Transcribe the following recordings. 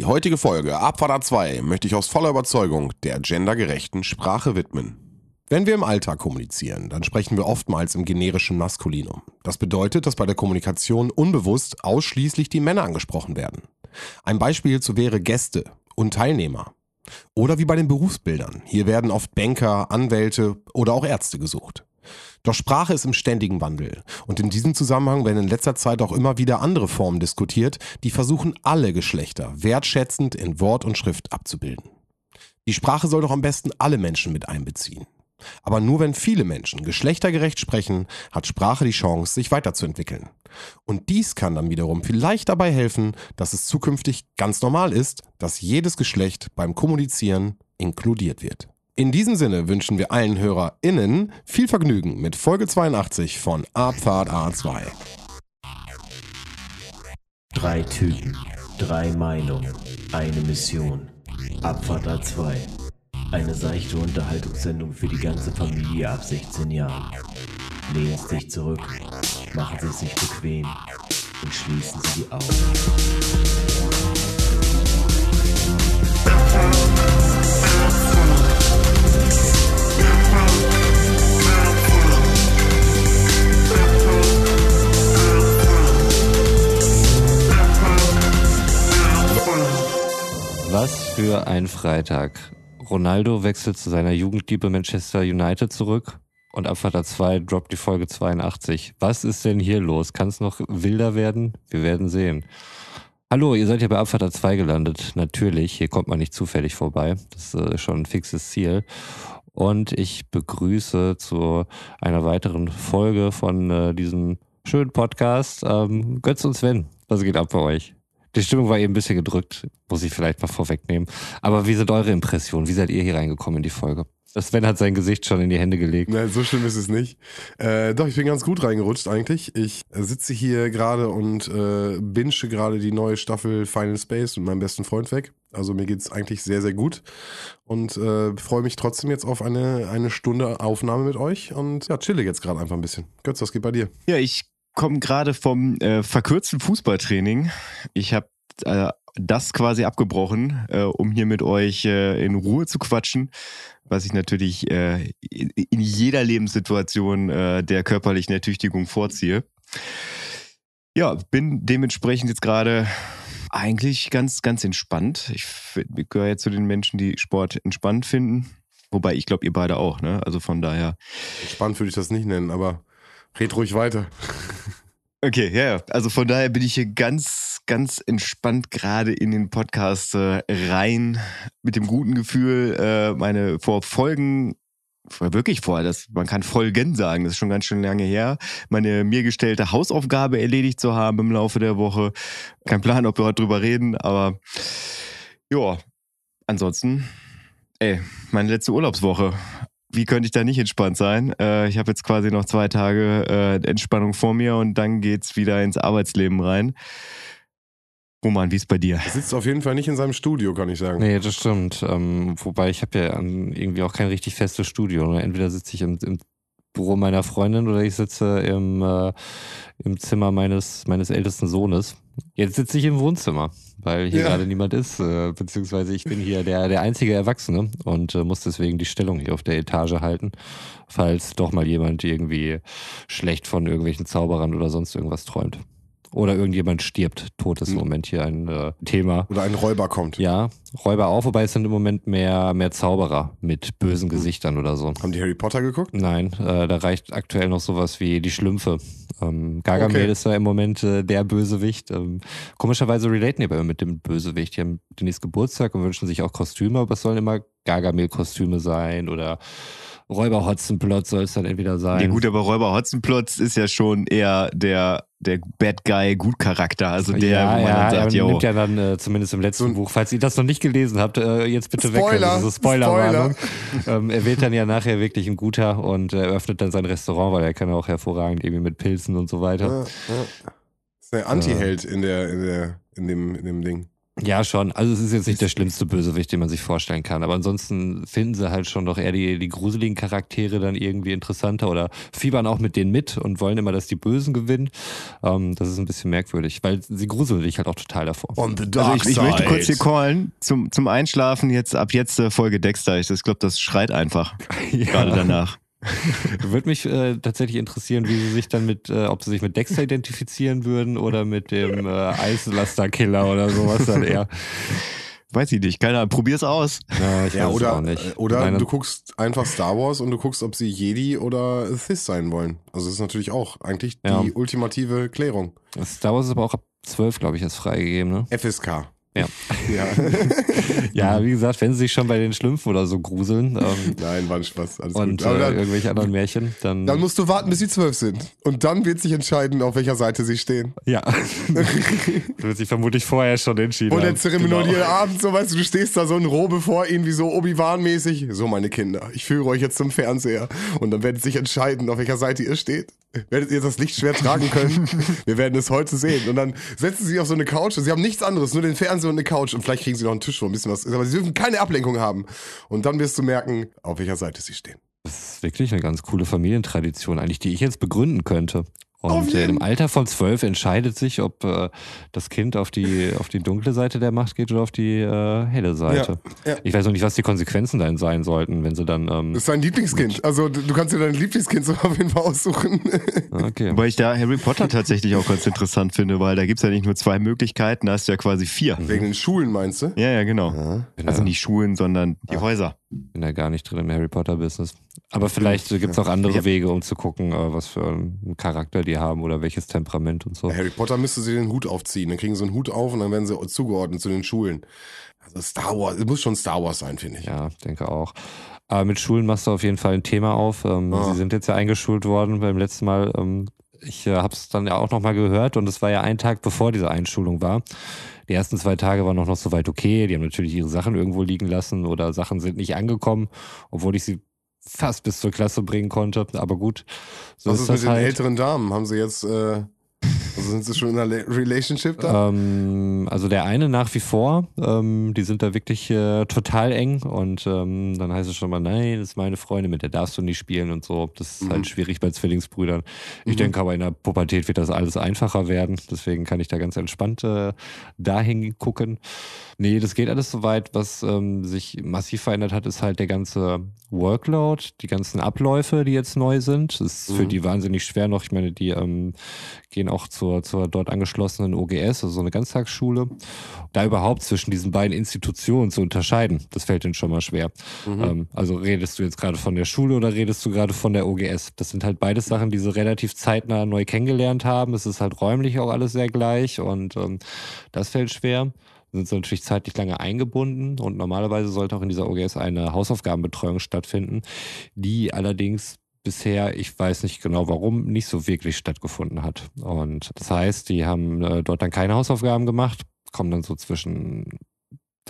Die heutige Folge Abfahrt 2 möchte ich aus voller Überzeugung der gendergerechten Sprache widmen. Wenn wir im Alltag kommunizieren, dann sprechen wir oftmals im generischen Maskulinum. Das bedeutet, dass bei der Kommunikation unbewusst ausschließlich die Männer angesprochen werden. Ein Beispiel hierzu wäre Gäste und Teilnehmer. Oder wie bei den Berufsbildern. Hier werden oft Banker, Anwälte oder auch Ärzte gesucht. Doch Sprache ist im ständigen Wandel. Und in diesem Zusammenhang werden in letzter Zeit auch immer wieder andere Formen diskutiert, die versuchen, alle Geschlechter wertschätzend in Wort und Schrift abzubilden. Die Sprache soll doch am besten alle Menschen mit einbeziehen. Aber nur wenn viele Menschen geschlechtergerecht sprechen, hat Sprache die Chance, sich weiterzuentwickeln. Und dies kann dann wiederum vielleicht dabei helfen, dass es zukünftig ganz normal ist, dass jedes Geschlecht beim Kommunizieren inkludiert wird. In diesem Sinne wünschen wir allen HörerInnen viel Vergnügen mit Folge 82 von Abfahrt A2. Drei Typen, drei Meinungen, eine Mission. Abfahrt A2. Eine seichte Unterhaltungssendung für die ganze Familie ab 16 Jahren. Lehnen Sie sich zurück, machen Sie es sich bequem und schließen Sie die Augen. Was für ein Freitag. Ronaldo wechselt zu seiner Jugendliebe Manchester United zurück und Abfahrt 2 droppt die Folge 82. Was ist denn hier los? Kann es noch wilder werden? Wir werden sehen. Hallo, ihr seid ja bei Abfahrt 2 gelandet. Natürlich, hier kommt man nicht zufällig vorbei. Das ist äh, schon ein fixes Ziel. Und ich begrüße zu einer weiteren Folge von äh, diesem schönen Podcast ähm, Götz und Sven. Was geht ab bei euch? Die Stimmung war eben ein bisschen gedrückt, muss ich vielleicht mal vorwegnehmen. Aber wie sind eure Impressionen? Wie seid ihr hier reingekommen in die Folge? Sven hat sein Gesicht schon in die Hände gelegt. Nein, so schlimm ist es nicht. Äh, doch, ich bin ganz gut reingerutscht eigentlich. Ich sitze hier gerade und äh, binge gerade die neue Staffel Final Space mit meinem besten Freund weg. Also mir geht's eigentlich sehr, sehr gut. Und äh, freue mich trotzdem jetzt auf eine, eine Stunde Aufnahme mit euch. Und ja, chille jetzt gerade einfach ein bisschen. Götz, was geht bei dir? Ja, ich komme gerade vom äh, verkürzten Fußballtraining. Ich habe äh, das quasi abgebrochen, äh, um hier mit euch äh, in Ruhe zu quatschen, was ich natürlich äh, in, jeder Lebenssituation äh, der körperlichen Ertüchtigung vorziehe. Ja, bin dementsprechend jetzt gerade eigentlich ganz, ganz entspannt. Ich, ich gehöre jetzt zu den Menschen, die Sport entspannt finden. Wobei ich glaube, ihr beide auch, ne? Also von daher. Spannend würde ich das nicht nennen, aber red ruhig weiter. Okay, ja, ja. Also von daher bin ich hier ganz, ganz entspannt gerade in den Podcast äh, rein mit dem guten Gefühl, äh, meine vor Folgen wirklich vor, das, man kann Folgen sagen, das ist schon ganz schön lange her, meine mir gestellte Hausaufgabe erledigt zu haben im Laufe der Woche. Kein Plan, ob wir heute drüber reden, aber ja, ansonsten, ey, meine letzte Urlaubswoche. Wie könnte ich da nicht entspannt sein? Äh, ich habe jetzt quasi noch zwei Tage äh, Entspannung vor mir und dann geht's wieder ins Arbeitsleben rein. Roman, wie ist bei dir? Er sitzt auf jeden Fall nicht in seinem Studio, kann ich sagen. Nee, das stimmt. Ähm, wobei ich habe ja irgendwie auch kein richtig festes Studio. Entweder sitze ich im, im Büro meiner Freundin oder ich sitze im, äh, im Zimmer meines, meines ältesten Sohnes. Jetzt sitze ich im Wohnzimmer, weil hier Ja. gerade niemand ist, äh, beziehungsweise ich bin hier der, der einzige Erwachsene und äh, muss deswegen die Stellung hier auf der Etage halten, falls doch mal jemand irgendwie schlecht von irgendwelchen Zauberern oder sonst irgendwas träumt. Oder irgendjemand stirbt. Tod ist im Hm. Moment hier ein äh, Thema. Oder ein Räuber kommt. Ja, Räuber auch, wobei es sind im Moment mehr, mehr Zauberer mit bösen Gesichtern oder so. Haben die Harry Potter geguckt? Nein, äh, da reicht aktuell noch sowas wie die Schlümpfe. Ähm, Gargamel Okay. ist da im Moment äh, der Bösewicht. Ähm, komischerweise relaten die aber immer mit dem Bösewicht. Die haben demnächst Geburtstag und wünschen sich auch Kostüme, aber es sollen immer Gargamel-Kostüme sein oder Räuber Hotzenplot soll es dann entweder sein. Ja gut, aber Räuber Hotzenplotz ist ja schon eher der, der Bad Guy Gutcharakter. Also der, ja, wo man ja, dann sagt, yo, nimmt ja dann äh, zumindest im letzten So Buch, falls ihr das noch nicht gelesen habt, äh, jetzt bitte weg. Spoiler, Also Spoilerwarnung. Ähm, er wird dann ja nachher wirklich ein guter und eröffnet dann sein Restaurant, weil er kann auch hervorragend irgendwie mit Pilzen und so weiter. Ja, ja. Das ist der Anti-Held in, der, in, der, in, dem, in dem Ding. Ja, schon. Also es ist jetzt nicht der schlimmste Bösewicht, den man sich vorstellen kann. Aber ansonsten finden sie halt schon doch eher die, die gruseligen Charaktere dann irgendwie interessanter oder fiebern auch mit denen mit und wollen immer, dass die Bösen gewinnen. Ähm, das ist ein bisschen merkwürdig, weil sie gruseln dich halt auch total davor. On the Also dark ich, ich side. möchte kurz hier callen, zum, zum Einschlafen jetzt ab jetzt äh, Folge Dexter. Ich glaube, das schreit einfach gerade danach. Würde mich äh, tatsächlich interessieren, wie sie sich dann mit, äh, ob sie sich mit Dexter identifizieren würden oder mit dem äh, Eislaster-Killer oder sowas dann eher. Weiß ich nicht, keine Ahnung, probier's aus. Ja, ich Ja, weiß es oder, auch nicht. oder Meine- du guckst einfach Star Wars und du guckst, ob sie Jedi oder Sith sein wollen. Also das ist natürlich auch eigentlich die Ja. ultimative Klärung. Star Wars ist aber auch ab 12, glaube ich, ist freigegeben, ne? FSK. Ja. Ja. Ja, wie gesagt, wenn sie sich schon bei den Schlümpfen oder so gruseln ähm, Nein, war ein Spaß. Alles und äh, dann, irgendwelche anderen Märchen, dann, dann musst du warten, bis sie zwölf sind. Und dann wird sich entscheiden, auf welcher Seite sie stehen. ja. wird sich vermutlich vorher schon entschieden Und der zeremonielle Genau. Abend, so weißt du, du stehst da so in Robe vor ihnen, wie so Obi-Wan-mäßig. So, meine Kinder, ich führe euch jetzt zum Fernseher. Und dann werdet sich entscheiden, auf welcher Seite ihr steht. Werdet ihr das Licht schwer tragen können? Wir werden es heute sehen. Und dann setzen sie sich auf so eine Couch und sie haben nichts anderes, nur den Fernseher und eine Couch. Und vielleicht kriegen sie noch einen Tisch, wo ein bisschen was ist. Aber sie dürfen keine Ablenkung haben. Und dann wirst du merken, auf welcher Seite sie stehen. Das ist wirklich eine ganz coole Familientradition, eigentlich, die ich jetzt begründen könnte. Und äh, jeden- im Alter von zwölf entscheidet sich, ob äh, das Kind auf die, auf die dunkle Seite der Macht geht oder auf die äh, helle Seite. Ja, ja. Ich weiß noch nicht, was die Konsequenzen dann sein sollten, wenn sie dann. Ähm, Das ist dein Lieblingskind. Also du kannst dir dein Lieblingskind so auf jeden Fall aussuchen. okay. Wobei ich da Harry Potter tatsächlich auch ganz interessant finde, weil da gibt's ja nicht nur zwei Möglichkeiten, da hast du ja quasi vier. Wegen den Schulen, meinst du? Ja, ja, genau. Bin Also da- nicht Schulen, sondern die Häuser. Bin da gar nicht drin im Harry Potter-Business. Aber vielleicht gibt es auch andere Ja. Wege, um zu gucken, äh, was für einen Charakter die haben oder welches Temperament und so. Harry Potter müsste sie den Hut aufziehen. Dann kriegen sie einen Hut auf und dann werden sie zugeordnet zu den Schulen. Also Star Wars, es muss schon Star Wars sein, finde ich. Ja, denke auch. Aber mit Schulen machst du auf jeden Fall ein Thema auf. Ähm, Ah. Sie sind jetzt ja eingeschult worden beim letzten Mal. Ähm, ich äh, habe es dann ja auch nochmal gehört und es war ja ein Tag bevor diese Einschulung war. Die ersten zwei Tage waren auch noch soweit okay. Die haben natürlich ihre Sachen irgendwo liegen lassen oder Sachen sind nicht angekommen, obwohl ich sie fast bis zur Klasse bringen konnte. Aber gut, so Was ist ist mit das den halt. älteren Damen? Haben sie jetzt, äh, also sind sie schon in einer Relationship da? Ähm, also der eine nach wie vor, ähm, die sind da wirklich äh, total eng und ähm, dann heißt es schon mal, nein, das ist meine Freundin, mit der darfst du nicht spielen und so. Das ist Mhm. halt schwierig bei Zwillingsbrüdern. Ich Mhm. denke aber in der Pubertät wird das alles einfacher werden, deswegen kann ich da ganz entspannt äh, dahin gucken. Nee, das geht alles soweit. Was ähm, sich massiv verändert hat, ist halt der ganze Workload, die ganzen Abläufe, die jetzt neu sind. Das ist für Mhm. die wahnsinnig schwer noch. Ich meine, die ähm, gehen auch zur, zur dort angeschlossenen OGS, also so eine Ganztagsschule. Da überhaupt zwischen diesen beiden Institutionen zu unterscheiden, das fällt ihnen schon mal schwer. Mhm. Ähm, also redest du jetzt gerade von der Schule oder redest du gerade von der OGS? Das sind halt beides Sachen, die sie relativ zeitnah neu kennengelernt haben. Es ist halt räumlich auch alles sehr gleich und ähm, das fällt schwer. Sind sie natürlich zeitlich lange eingebunden und normalerweise sollte auch in dieser OGS eine Hausaufgabenbetreuung stattfinden, die allerdings bisher, ich weiß nicht genau warum, nicht so wirklich stattgefunden hat. Und das heißt, die haben äh, dort dann keine Hausaufgaben gemacht, kommen dann so zwischen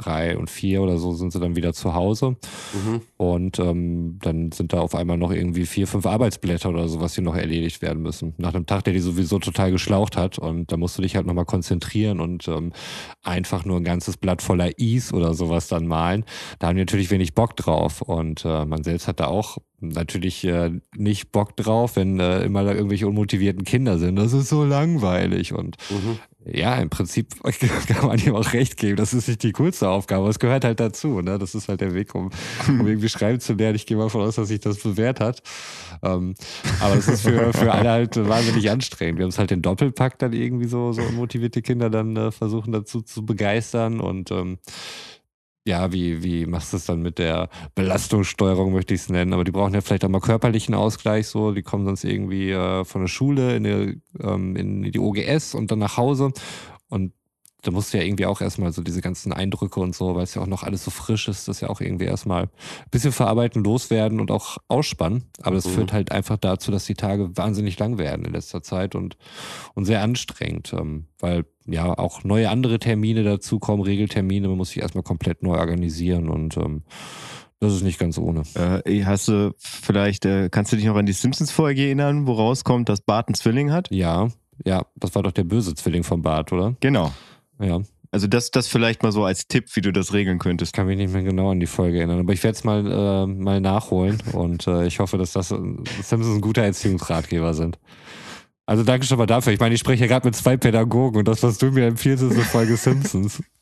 drei und vier oder so sind sie dann wieder zu Hause. Mhm. Und ähm, dann sind da auf einmal noch irgendwie vier, fünf Arbeitsblätter oder sowas, die noch erledigt werden müssen. Nach einem Tag, der die sowieso total geschlaucht hat. Und da musst du dich halt nochmal konzentrieren und ähm, einfach nur ein ganzes Blatt voller Is oder sowas dann malen. Da haben die natürlich wenig Bock drauf. Und äh, man selbst hat da auch natürlich äh, nicht Bock drauf, wenn äh, immer da irgendwelche unmotivierten Kinder sind. Das ist so langweilig. Und Mhm. ja, im Prinzip kann man ihm auch recht geben. Das ist nicht die coolste Aufgabe. Es gehört halt dazu. Ne? Das ist halt der Weg, um, um irgendwie schreiben zu lernen. Ich gehe mal davon aus, dass sich das bewährt hat. Ähm, aber es ist für, für alle halt wahnsinnig anstrengend. Wir haben es halt den Doppelpack dann irgendwie so, so unmotivierte Kinder dann äh, versuchen dazu zu begeistern und ähm, ja, wie, wie machst du es dann mit der Belastungssteuerung, möchte ich es nennen. Aber die brauchen ja vielleicht auch mal körperlichen Ausgleich so. Die kommen sonst irgendwie äh, von der Schule in die, ähm, in die OGS und dann nach Hause. Und da musst du ja irgendwie auch erstmal so diese ganzen Eindrücke und so, weil es ja auch noch alles so frisch ist, das ja auch irgendwie erstmal ein bisschen verarbeiten, loswerden und auch ausspannen. Aber das Mhm. führt halt einfach dazu, dass die Tage wahnsinnig lang werden in letzter Zeit und, und sehr anstrengend, ähm, weil ja auch neue andere Termine dazukommen, Regeltermine, man muss sich erstmal komplett neu organisieren und ähm, das ist nicht ganz ohne. Äh, hast du vielleicht, äh, kannst du dich noch an die Simpsons-Folge erinnern, wo rauskommt, dass Bart einen Zwilling hat? Ja, ja, das war doch der böse Zwilling vom Bart, oder? Genau. Ja. Also das, das vielleicht mal so als Tipp, wie du das regeln könntest. Ich kann mich nicht mehr genau an die Folge erinnern, aber ich werde es mal, äh, mal nachholen und äh, ich hoffe, dass das Simpsons ein guter Erziehungsratgeber sind. Also danke schon mal dafür. Ich meine, ich spreche ja gerade mit zwei Pädagogen und das, was du mir empfiehlst, ist eine Folge Simpsons.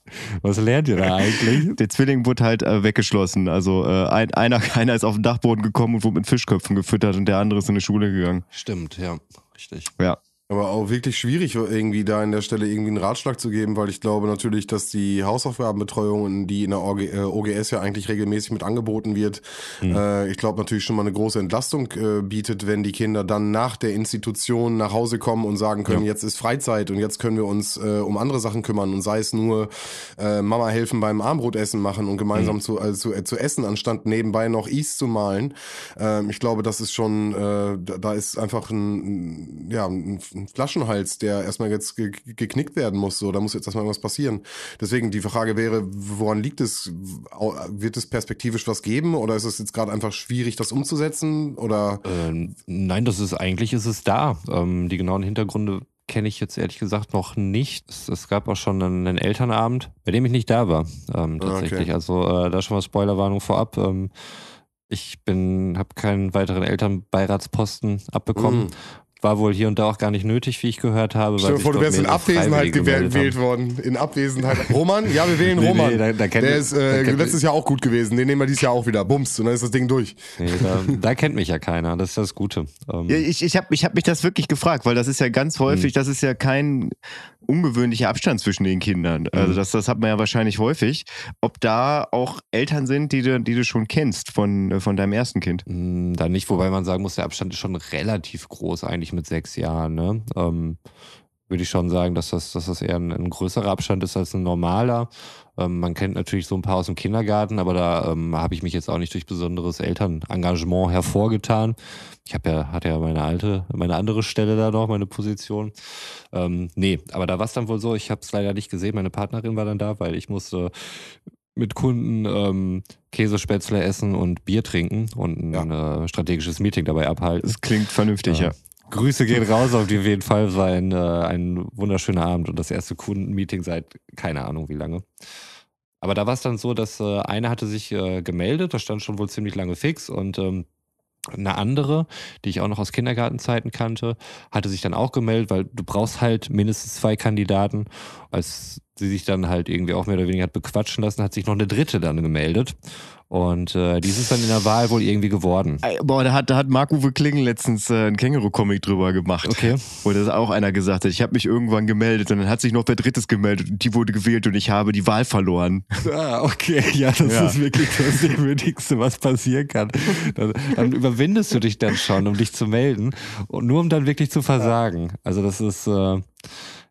Was lernt ihr da eigentlich? Der Zwilling wurde halt äh, weggeschlossen. Also äh, ein, einer, einer ist auf den Dachboden gekommen und wurde mit Fischköpfen gefüttert und der andere ist in die Schule gegangen. Stimmt, ja, richtig. Ja. Aber auch wirklich schwierig, irgendwie da in der Stelle irgendwie einen Ratschlag zu geben, weil ich glaube natürlich, dass die Hausaufgabenbetreuung, die in der OG, äh, OGS ja eigentlich regelmäßig mit angeboten wird, mhm. äh, ich glaube natürlich schon mal eine große Entlastung äh, bietet, wenn die Kinder dann nach der Institution nach Hause kommen und sagen können, ja. jetzt ist Freizeit und jetzt können wir uns äh, um andere Sachen kümmern und sei es nur äh, Mama helfen beim Armbrotessen machen und gemeinsam mhm. zu, also, zu, zu essen, anstatt nebenbei noch East zu malen. Ähm, ich glaube, das ist schon, äh, da, da ist einfach ein, ja, ein ein Flaschenhals, der erstmal jetzt ge geknickt werden muss. So, da muss jetzt erstmal irgendwas passieren. Deswegen die Frage wäre, woran liegt es? Wird es perspektivisch was geben oder ist es jetzt gerade einfach schwierig, das umzusetzen? Oder? Äh, nein, das ist eigentlich ist es da. Ähm, die genauen Hintergründe kenne ich jetzt ehrlich gesagt noch nicht. Es, es, gab auch schon einen, einen, Elternabend, bei dem ich nicht da war, ähm, tatsächlich. Okay. Also äh, da schon mal Spoilerwarnung vorab. Ähm, ich bin, habe keinen weiteren Elternbeiratsposten abbekommen. Mm war wohl hier und da auch gar nicht nötig, wie ich gehört habe. Stell dir vor, du wärst in Abwesenheit gewählt worden. In Abwesenheit. Roman? Ja, wir wählen nee, Roman. Nee, da, da Der ist äh, letztes Jahr auch gut gewesen. Den nehmen wir dieses Jahr auch wieder. Bums. Und dann ist das Ding durch. Nee, da, da kennt mich ja keiner. Das ist das Gute. Ähm ja, ich ich habe ich hab mich das wirklich gefragt, weil das ist ja ganz häufig, hm. das ist ja kein ungewöhnlicher Abstand zwischen den Kindern. Mhm. Also das, das hat man ja wahrscheinlich häufig. Ob da auch Eltern sind, die du, die du schon kennst von, von deinem ersten Kind? Mhm, da nicht, wobei man sagen muss, der Abstand ist schon relativ groß eigentlich mit sechs Jahren. Ne? Ähm, würde ich schon sagen, dass das, dass das eher ein, ein größerer Abstand ist als ein normaler. Ähm, man kennt natürlich so ein paar aus dem Kindergarten, aber da ähm, habe ich mich jetzt auch nicht durch besonderes Elternengagement hervorgetan. Ich habe ja, hatte ja meine alte, meine andere Stelle da noch, meine Position. Ähm, nee, aber da war es dann wohl so, ich habe es leider nicht gesehen, meine Partnerin war dann da, weil ich musste mit Kunden ähm, Käsespätzle essen und Bier trinken und ein ja. äh, strategisches Meeting dabei abhalten. Das klingt vernünftig, äh, ja. Grüße gehen raus auf jeden Fall. War ein, äh, ein wunderschöner Abend und das erste Kundenmeeting seit keine Ahnung wie lange. Aber da war es dann so, dass äh, eine hatte sich äh, gemeldet, das stand schon wohl ziemlich lange fix und ähm, eine andere, die ich auch noch aus Kindergartenzeiten kannte, hatte sich dann auch gemeldet, weil du brauchst halt mindestens zwei Kandidaten. Als sie sich dann halt irgendwie auch mehr oder weniger hat bequatschen lassen, hat sich noch eine dritte dann gemeldet. Und äh, die ist dann in der Wahl wohl irgendwie geworden. Boah, da hat, da hat Marc-Uwe Klingen letztens äh, ein Känguru-Comic drüber gemacht. Okay. Wo das auch einer gesagt hat, ich habe mich irgendwann gemeldet und dann hat sich noch der Drittes gemeldet und die wurde gewählt und ich habe die Wahl verloren. Ah, okay. Ja, das ja. ist wirklich das Demütigste, was passieren kann. Dann, dann, überwindest du dich dann schon, um dich zu melden und nur um dann wirklich zu versagen. Also das ist, äh,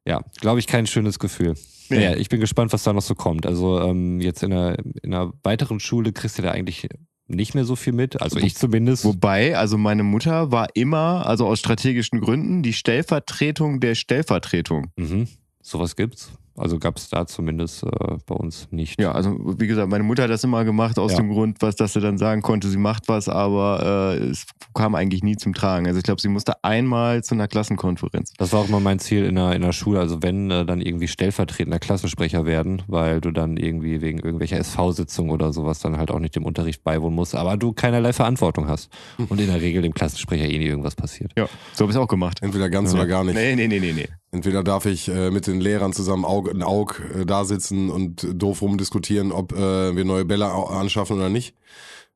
ja, glaube ich, kein schönes Gefühl. Naja, ich bin gespannt, was da noch so kommt. Also ähm, jetzt in einer, in einer weiteren Schule kriegst du da eigentlich nicht mehr so viel mit, also ich zumindest. Wobei, also meine Mutter war immer, also aus strategischen Gründen, die Stellvertretung der Stellvertretung. Mhm. Sowas gibt's. Also gab es da zumindest äh, bei uns nicht. Ja, also wie gesagt, meine Mutter hat das immer gemacht aus ja. dem Grund, was, dass sie dann sagen konnte, sie macht was, aber äh, es kam eigentlich nie zum Tragen. Also ich glaube, sie musste einmal zu einer Klassenkonferenz. Das war auch immer mein Ziel in der, in der Schule. Also wenn äh, dann irgendwie stellvertretender Klassensprecher werden, weil du dann irgendwie wegen irgendwelcher SV-Sitzung oder sowas dann halt auch nicht dem Unterricht beiwohnen musst, aber du keinerlei Verantwortung hast. Und in der Regel dem Klassensprecher eh nie irgendwas passiert. Ja, so habe ich es auch gemacht. Entweder ganz ja. oder gar nicht. Nee, nee, nee, nee, nee. Entweder darf ich äh, mit den Lehrern zusammen Auge in Aug äh, da sitzen und doof rumdiskutieren, ob äh, wir neue Bälle anschaffen oder nicht.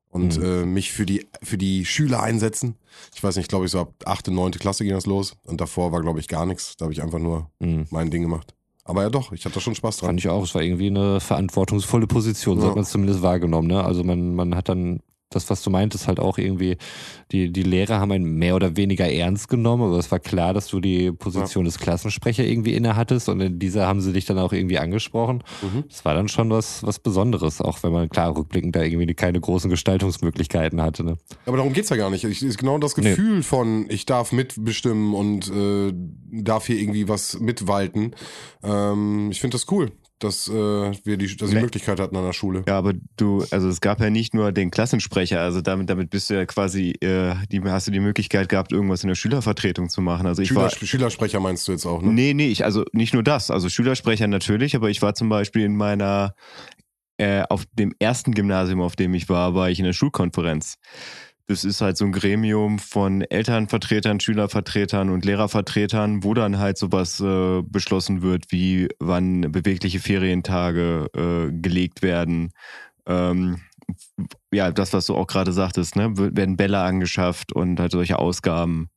Und mhm. äh, mich für die, für die Schüler einsetzen. Ich weiß nicht, glaube ich, so ab achte, neunte Klasse ging das los. Und davor war, glaube ich, gar nichts. Da habe ich einfach nur mhm. mein Ding gemacht. Aber ja doch, ich hatte da schon Spaß dran. Fand ich auch. Es war irgendwie eine verantwortungsvolle Position, so ja. hat man es zumindest wahrgenommen. Ne? Also man, man hat dann das, was du meintest, halt auch irgendwie, die, die Lehrer haben einen mehr oder weniger ernst genommen, aber es war klar, dass du die Position ja. des Klassensprecher irgendwie inne hattest und in dieser haben sie dich dann auch irgendwie angesprochen. Mhm. Das war dann schon was, was Besonderes, auch wenn man klar rückblickend da irgendwie keine großen Gestaltungsmöglichkeiten hatte. Ne? Aber darum geht's ja gar nicht. Ich, ist genau das Gefühl nee. von, ich darf mitbestimmen und äh, darf hier irgendwie was mitwalten. Ähm, ich finde das cool dass äh, wir die, dass die Nee. Möglichkeit hatten an der Schule. Ja, aber du, also es gab ja nicht nur den Klassensprecher, also damit, damit bist du ja quasi, äh, die, hast du die Möglichkeit gehabt, irgendwas in der Schülervertretung zu machen. Also ich Schüler, war. Schülersprecher meinst du jetzt auch, ne? Nee, nee, ich, also nicht nur das, also Schülersprecher natürlich, aber ich war zum Beispiel in meiner, äh, auf dem ersten Gymnasium, auf dem ich war, war ich in der Schulkonferenz. Das ist halt so ein Gremium von Elternvertretern, Schülervertretern und Lehrervertretern, wo dann halt sowas äh, beschlossen wird, wie wann bewegliche Ferientage äh, gelegt werden. Ähm, ja, das, was du auch gerade sagtest, ne, werden Bälle angeschafft und halt solche Ausgaben.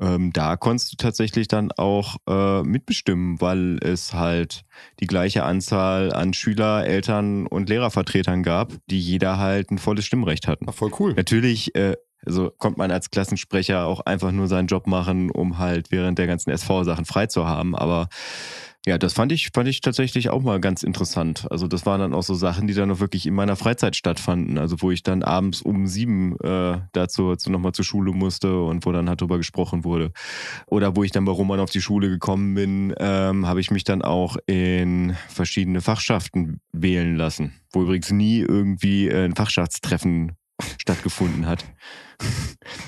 Ähm, da konntest du tatsächlich dann auch äh, mitbestimmen, weil es halt die gleiche Anzahl an Schüler, Eltern und Lehrervertretern gab, die jeder halt ein volles Stimmrecht hatten. Ach, voll cool. Natürlich, äh, also konnte man als Klassensprecher auch einfach nur seinen Job machen, um halt während der ganzen SV-Sachen frei zu haben. Aber ja, das fand ich, fand ich tatsächlich auch mal ganz interessant. Also das waren dann auch so Sachen, die dann auch wirklich in meiner Freizeit stattfanden. Also wo ich dann abends um sieben äh, dazu, zu, nochmal zur Schule musste und wo dann halt drüber gesprochen wurde. Oder wo ich dann bei Roman auf die Schule gekommen bin, ähm, habe ich mich dann auch in verschiedene Fachschaften wählen lassen. Wo übrigens nie irgendwie ein Fachschaftstreffen stattgefunden hat.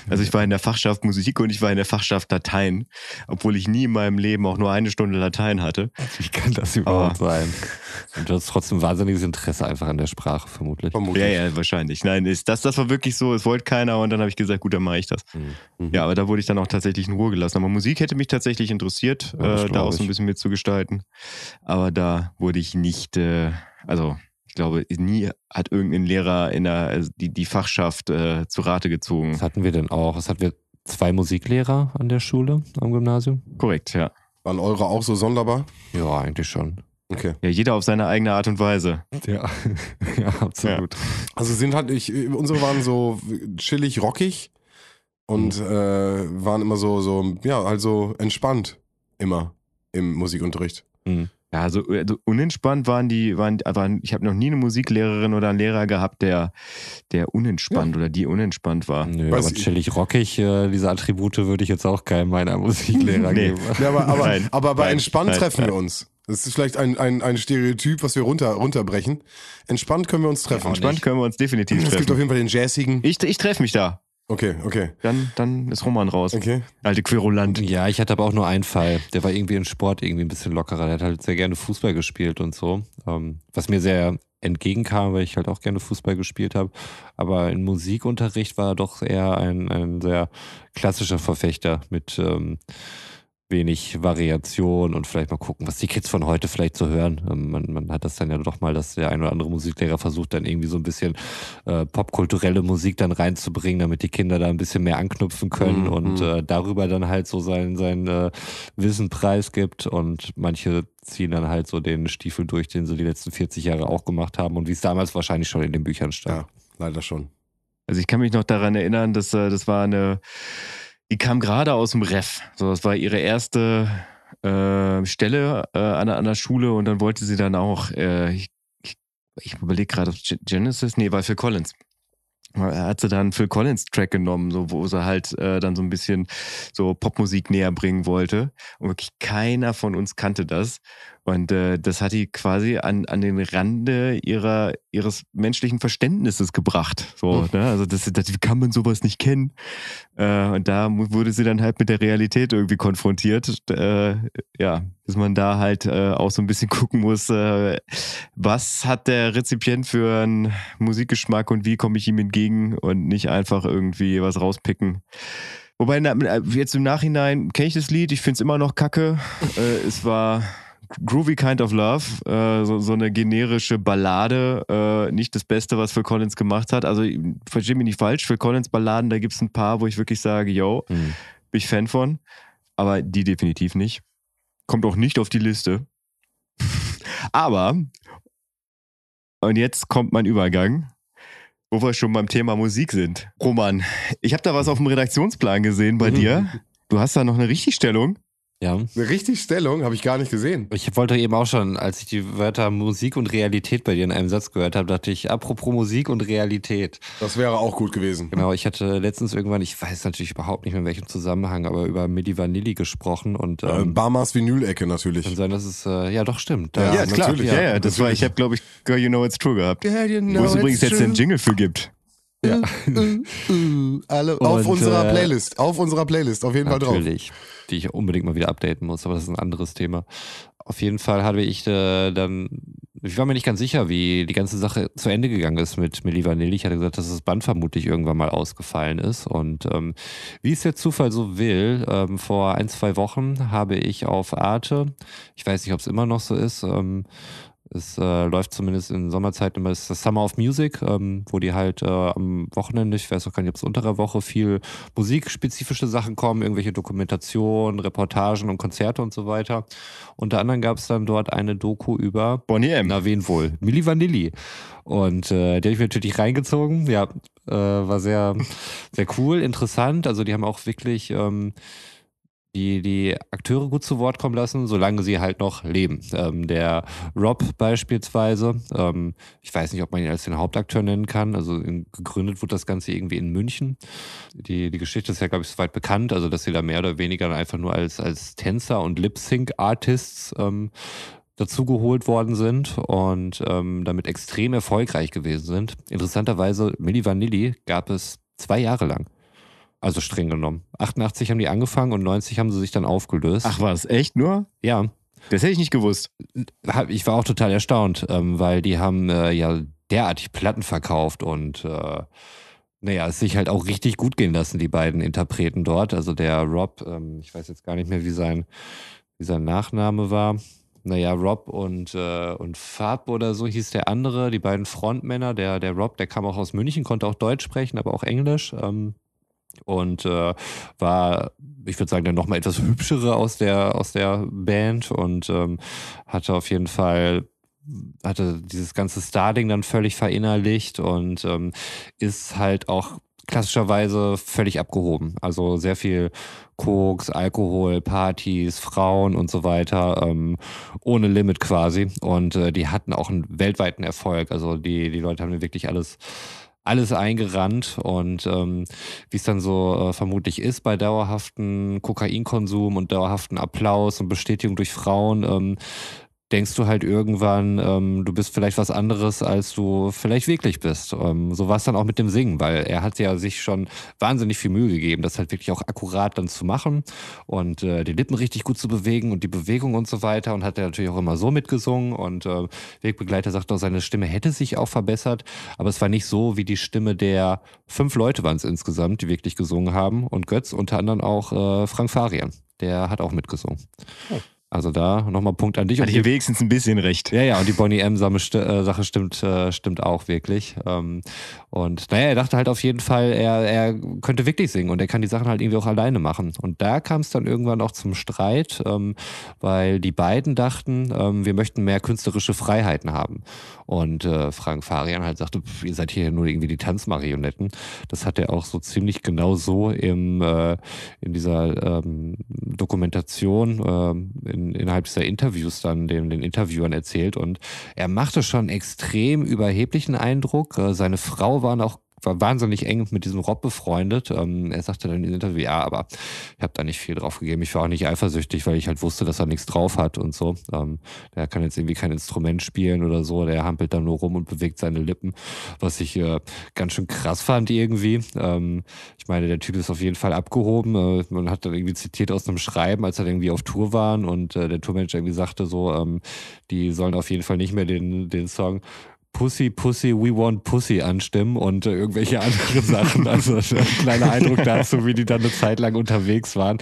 Also ich war in der Fachschaft Musik und ich war in der Fachschaft Latein, obwohl ich nie in meinem Leben auch nur eine Stunde Latein hatte. Wie kann das überhaupt sein? Und du hast trotzdem wahnsinniges Interesse einfach an der Sprache, vermutlich. Vermutlich. Ja, ja, wahrscheinlich. Nein, ist, das, das war wirklich so, es wollte keiner und dann habe ich gesagt, gut, dann mache ich das. Mhm. Ja, aber da wurde ich dann auch tatsächlich in Ruhe gelassen. Aber Musik hätte mich tatsächlich interessiert, Ja, äh, da auch so ein bisschen mitzugestalten. Aber da wurde ich nicht, äh, also glaube, nie hat irgendein Lehrer in der, also die, die Fachschaft äh, zu Rate gezogen. Was hatten wir denn auch? Was hatten wir? Zwei Musiklehrer an der Schule, am Gymnasium? Korrekt, ja. Waren eure auch so sonderbar? Ja, eigentlich schon. Okay. Ja, jeder auf seine eigene Art und Weise. Ja, ja absolut. Also sind halt, ich, unsere waren so chillig, rockig und äh, waren immer so, so, ja, also entspannt. Immer im Musikunterricht. Mhm. Ja, also, also unentspannt waren die, waren, waren ich habe noch nie eine Musiklehrerin oder einen Lehrer gehabt, der, der unentspannt oder die unentspannt war. Nö, Weiß aber ich- chillig rockig, äh, diese Attribute würde ich jetzt auch keinem meiner Musiklehrer Nee. geben. Ja, aber, aber, Nein, aber bei nein, entspannt nein, treffen nein. wir uns. Das ist vielleicht ein, ein, ein Stereotyp, was wir runter, runterbrechen. Entspannt können wir uns treffen. Ja, Entspannt können wir uns definitiv es gibt auf treffen. jeden Fall den jazzigen. Ich, ich treffe mich da. Okay, okay, Dann, dann ist Roman raus. okay. Alte Querulant. Ja, ich hatte aber auch nur einen Fall. Der war irgendwie in Sport irgendwie ein bisschen lockerer. Der hat halt sehr gerne Fußball gespielt und so. Ähm, was mir sehr entgegenkam, weil ich halt auch gerne Fußball gespielt habe. Aber im Musikunterricht war er doch eher ein, ein sehr klassischer Verfechter mit ähm, wenig Variation und vielleicht mal gucken, was die Kids von heute vielleicht so hören. Ähm, man, man hat das dann ja doch mal, dass der ein oder andere Musiklehrer versucht, dann irgendwie so ein bisschen äh, popkulturelle Musik dann reinzubringen, damit die Kinder da ein bisschen mehr anknüpfen können Mhm. und äh, darüber dann halt so sein, sein äh, Wissen preisgibt und manche ziehen dann halt so den Stiefel durch, den sie die letzten 40 Jahre auch gemacht haben und wie es damals wahrscheinlich schon in den Büchern stand. Ja, leider schon. Also ich kann mich noch daran erinnern, dass äh, das war eine, die kam gerade aus dem Ref. So, das war ihre erste äh, Stelle äh, an, der, an der Schule und dann wollte sie dann auch, äh, ich, ich, überlege gerade, Genesis, nee, war Phil Collins. Er hat sie dann Phil Collins Track genommen, so wo sie halt äh, dann so ein bisschen so Popmusik näher bringen wollte. Und wirklich keiner von uns kannte das. Und äh, das hat die quasi an, an den Rande ihrer, ihres menschlichen Verständnisses gebracht. So, Hm. ne? Also das, das, wie kann man sowas nicht kennen? Äh, und da wurde sie dann halt mit der Realität irgendwie konfrontiert. Äh, ja, dass man da halt äh, auch so ein bisschen gucken muss, äh, was hat der Rezipient für einen Musikgeschmack und wie komme ich ihm entgegen und nicht einfach irgendwie was rauspicken. Wobei, na, jetzt im Nachhinein kenne ich das Lied, ich finde es immer noch kacke. äh, es war Groovy Kind of Love, äh, so, so eine generische Ballade, äh, nicht das Beste, was Phil Collins gemacht hat. Also verstehe mich nicht falsch, Phil Collins Balladen, da gibt es ein paar, wo ich wirklich sage, yo, Hm. bin ich Fan von, aber die definitiv nicht. Kommt auch nicht auf die Liste. aber, und jetzt kommt mein Übergang, wo wir schon beim Thema Musik sind. Roman, ich habe da was auf dem Redaktionsplan gesehen bei dir. Du hast da noch eine Richtigstellung. Ja. Eine richtig Stellung habe ich gar nicht gesehen. Ich wollte eben auch schon, als ich die Wörter Musik und Realität bei dir in einem Satz gehört habe, dachte ich, apropos Musik und Realität. Das wäre auch gut gewesen. Genau, ich hatte letztens irgendwann, ich weiß natürlich überhaupt nicht mehr in welchem Zusammenhang, aber über Midi Vanilli gesprochen und Äh, ähm, Barmas Vinyl-Ecke natürlich. kann sein, dass es, äh, ja doch stimmt. Ja, Ja, klar. natürlich. Ja, ja, das war, ich habe, glaube ich, Girl, You Know It's True gehabt. Yeah, you Wo es übrigens jetzt einen Jingle für gibt. Ja. uh, alle auf Und, unserer äh, Playlist. Auf unserer Playlist, auf jeden Fall drauf. Natürlich, die ich unbedingt mal wieder updaten muss, aber das ist ein anderes Thema. Auf jeden Fall hatte ich äh, dann, ich war mir nicht ganz sicher, wie die ganze Sache zu Ende gegangen ist mit Milli Vanilli. Ich hatte gesagt, dass das Band vermutlich irgendwann mal ausgefallen ist. Und ähm, wie es der Zufall so will, ähm, vor ein, zwei Wochen habe ich auf Arte, ich weiß nicht, ob es immer noch so ist, ähm, es äh, läuft zumindest in Sommerzeiten immer das Summer of Music, ähm, wo die halt äh, am Wochenende, ich weiß auch gar nicht, ob es unter der Woche viel musikspezifische Sachen kommen, irgendwelche Dokumentationen, Reportagen und Konzerte und so weiter. Unter anderem gab es dann dort eine Doku über, Bonnie M. na wen wohl, Milli Vanilli. Und äh, die habe ich mir natürlich reingezogen. Ja, äh, war sehr, sehr cool, interessant. Also die haben auch wirklich ähm, die, die Akteure gut zu Wort kommen lassen, solange sie halt noch leben. Ähm, der Rob beispielsweise, ähm, ich weiß nicht, ob man ihn als den Hauptakteur nennen kann. Also in, gegründet wurde das Ganze irgendwie in München. Die, die Geschichte ist ja, glaube ich, soweit bekannt, also dass sie da mehr oder weniger einfach nur als, als Tänzer und Lip-Sync-Artists ähm, dazugeholt worden sind und ähm, damit extrem erfolgreich gewesen sind. Interessanterweise, Milli Vanilli gab es zwei Jahre lang. Also streng genommen. 88 haben die angefangen und 90 haben sie sich dann aufgelöst. Ach was, echt nur? ja, Das hätte ich nicht gewusst. ich war auch total erstaunt, ähm, weil die haben äh, ja derartig Platten verkauft und äh, naja, es sich halt auch richtig gut gehen lassen, die beiden Interpreten dort. Also der Rob, ähm, ich weiß jetzt gar nicht mehr, wie sein, wie sein Nachname war. Naja, Rob und, äh, und Fab oder so hieß der andere, die beiden Frontmänner. Der, der Rob, der kam auch aus München, konnte auch Deutsch sprechen, aber auch Englisch. Und äh, war, ich würde sagen, der nochmal etwas hübschere aus der, aus der Band und ähm, hatte auf jeden Fall hatte dieses ganze Starding dann völlig verinnerlicht und ähm, ist halt auch klassischerweise völlig abgehoben. Also sehr viel Koks, Alkohol, Partys, Frauen und so weiter, ähm, ohne Limit quasi. Und äh, die hatten auch einen weltweiten Erfolg. Also die, die Leute haben wirklich alles alles eingerannt und ähm, wie es dann so äh, vermutlich ist bei dauerhaften Kokainkonsum und dauerhaften Applaus und Bestätigung durch Frauen, ähm, denkst du halt irgendwann, ähm, du bist vielleicht was anderes, als du vielleicht wirklich bist. Ähm, so war es dann auch mit dem Singen, weil er hat ja sich schon wahnsinnig viel Mühe gegeben, das halt wirklich auch akkurat dann zu machen und äh, die Lippen richtig gut zu bewegen und die Bewegung und so weiter und hat er natürlich auch immer so mitgesungen und äh, Wegbegleiter sagt auch, seine Stimme hätte sich auch verbessert, aber es war nicht so wie die Stimme der fünf Leute waren es insgesamt, die wirklich gesungen haben und Götz unter anderem auch äh, Frank Farian, der hat auch mitgesungen. Also da nochmal Punkt an dich. Hatte Und ich die- wenigstens ein bisschen recht. ja, ja, und die Bonnie M-Sache stimmt, äh, stimmt auch wirklich. Ähm, und naja, er dachte halt auf jeden Fall, er, er könnte wirklich singen und er kann die Sachen halt irgendwie auch alleine machen. Und da kam es dann irgendwann auch zum Streit, ähm, weil die beiden dachten, ähm, wir möchten mehr künstlerische Freiheiten haben. Und äh, Frank Farian halt sagte, pff, ihr seid hier nur irgendwie die Tanzmarionetten. Das hat er auch so ziemlich genau so im, äh, in dieser ähm, Dokumentation ähm, in, innerhalb dieser Interviews dann den, den Interviewern erzählt. Und er machte schon extrem überheblichen Eindruck. Äh, seine Frau war auch war wahnsinnig eng mit diesem Rob befreundet. Ähm, er sagte dann in dem Interview, ja, aber ich habe da nicht viel drauf gegeben. Ich war auch nicht eifersüchtig, weil ich halt wusste, dass er nichts drauf hat und so. Ähm, der kann jetzt irgendwie kein Instrument spielen oder so. Der hampelt dann nur rum und bewegt seine Lippen, was ich äh, ganz schön krass fand irgendwie. Ähm, ich meine, der Typ ist auf jeden Fall abgehoben. Äh, man hat dann irgendwie zitiert aus einem Schreiben, als er irgendwie auf Tour waren und äh, der Tourmanager irgendwie sagte so, ähm, die sollen auf jeden Fall nicht mehr den, den Song Pussy, Pussy, We Want Pussy anstimmen und äh, irgendwelche andere Sachen. Also ein kleiner Eindruck dazu, wie die dann eine Zeit lang unterwegs waren.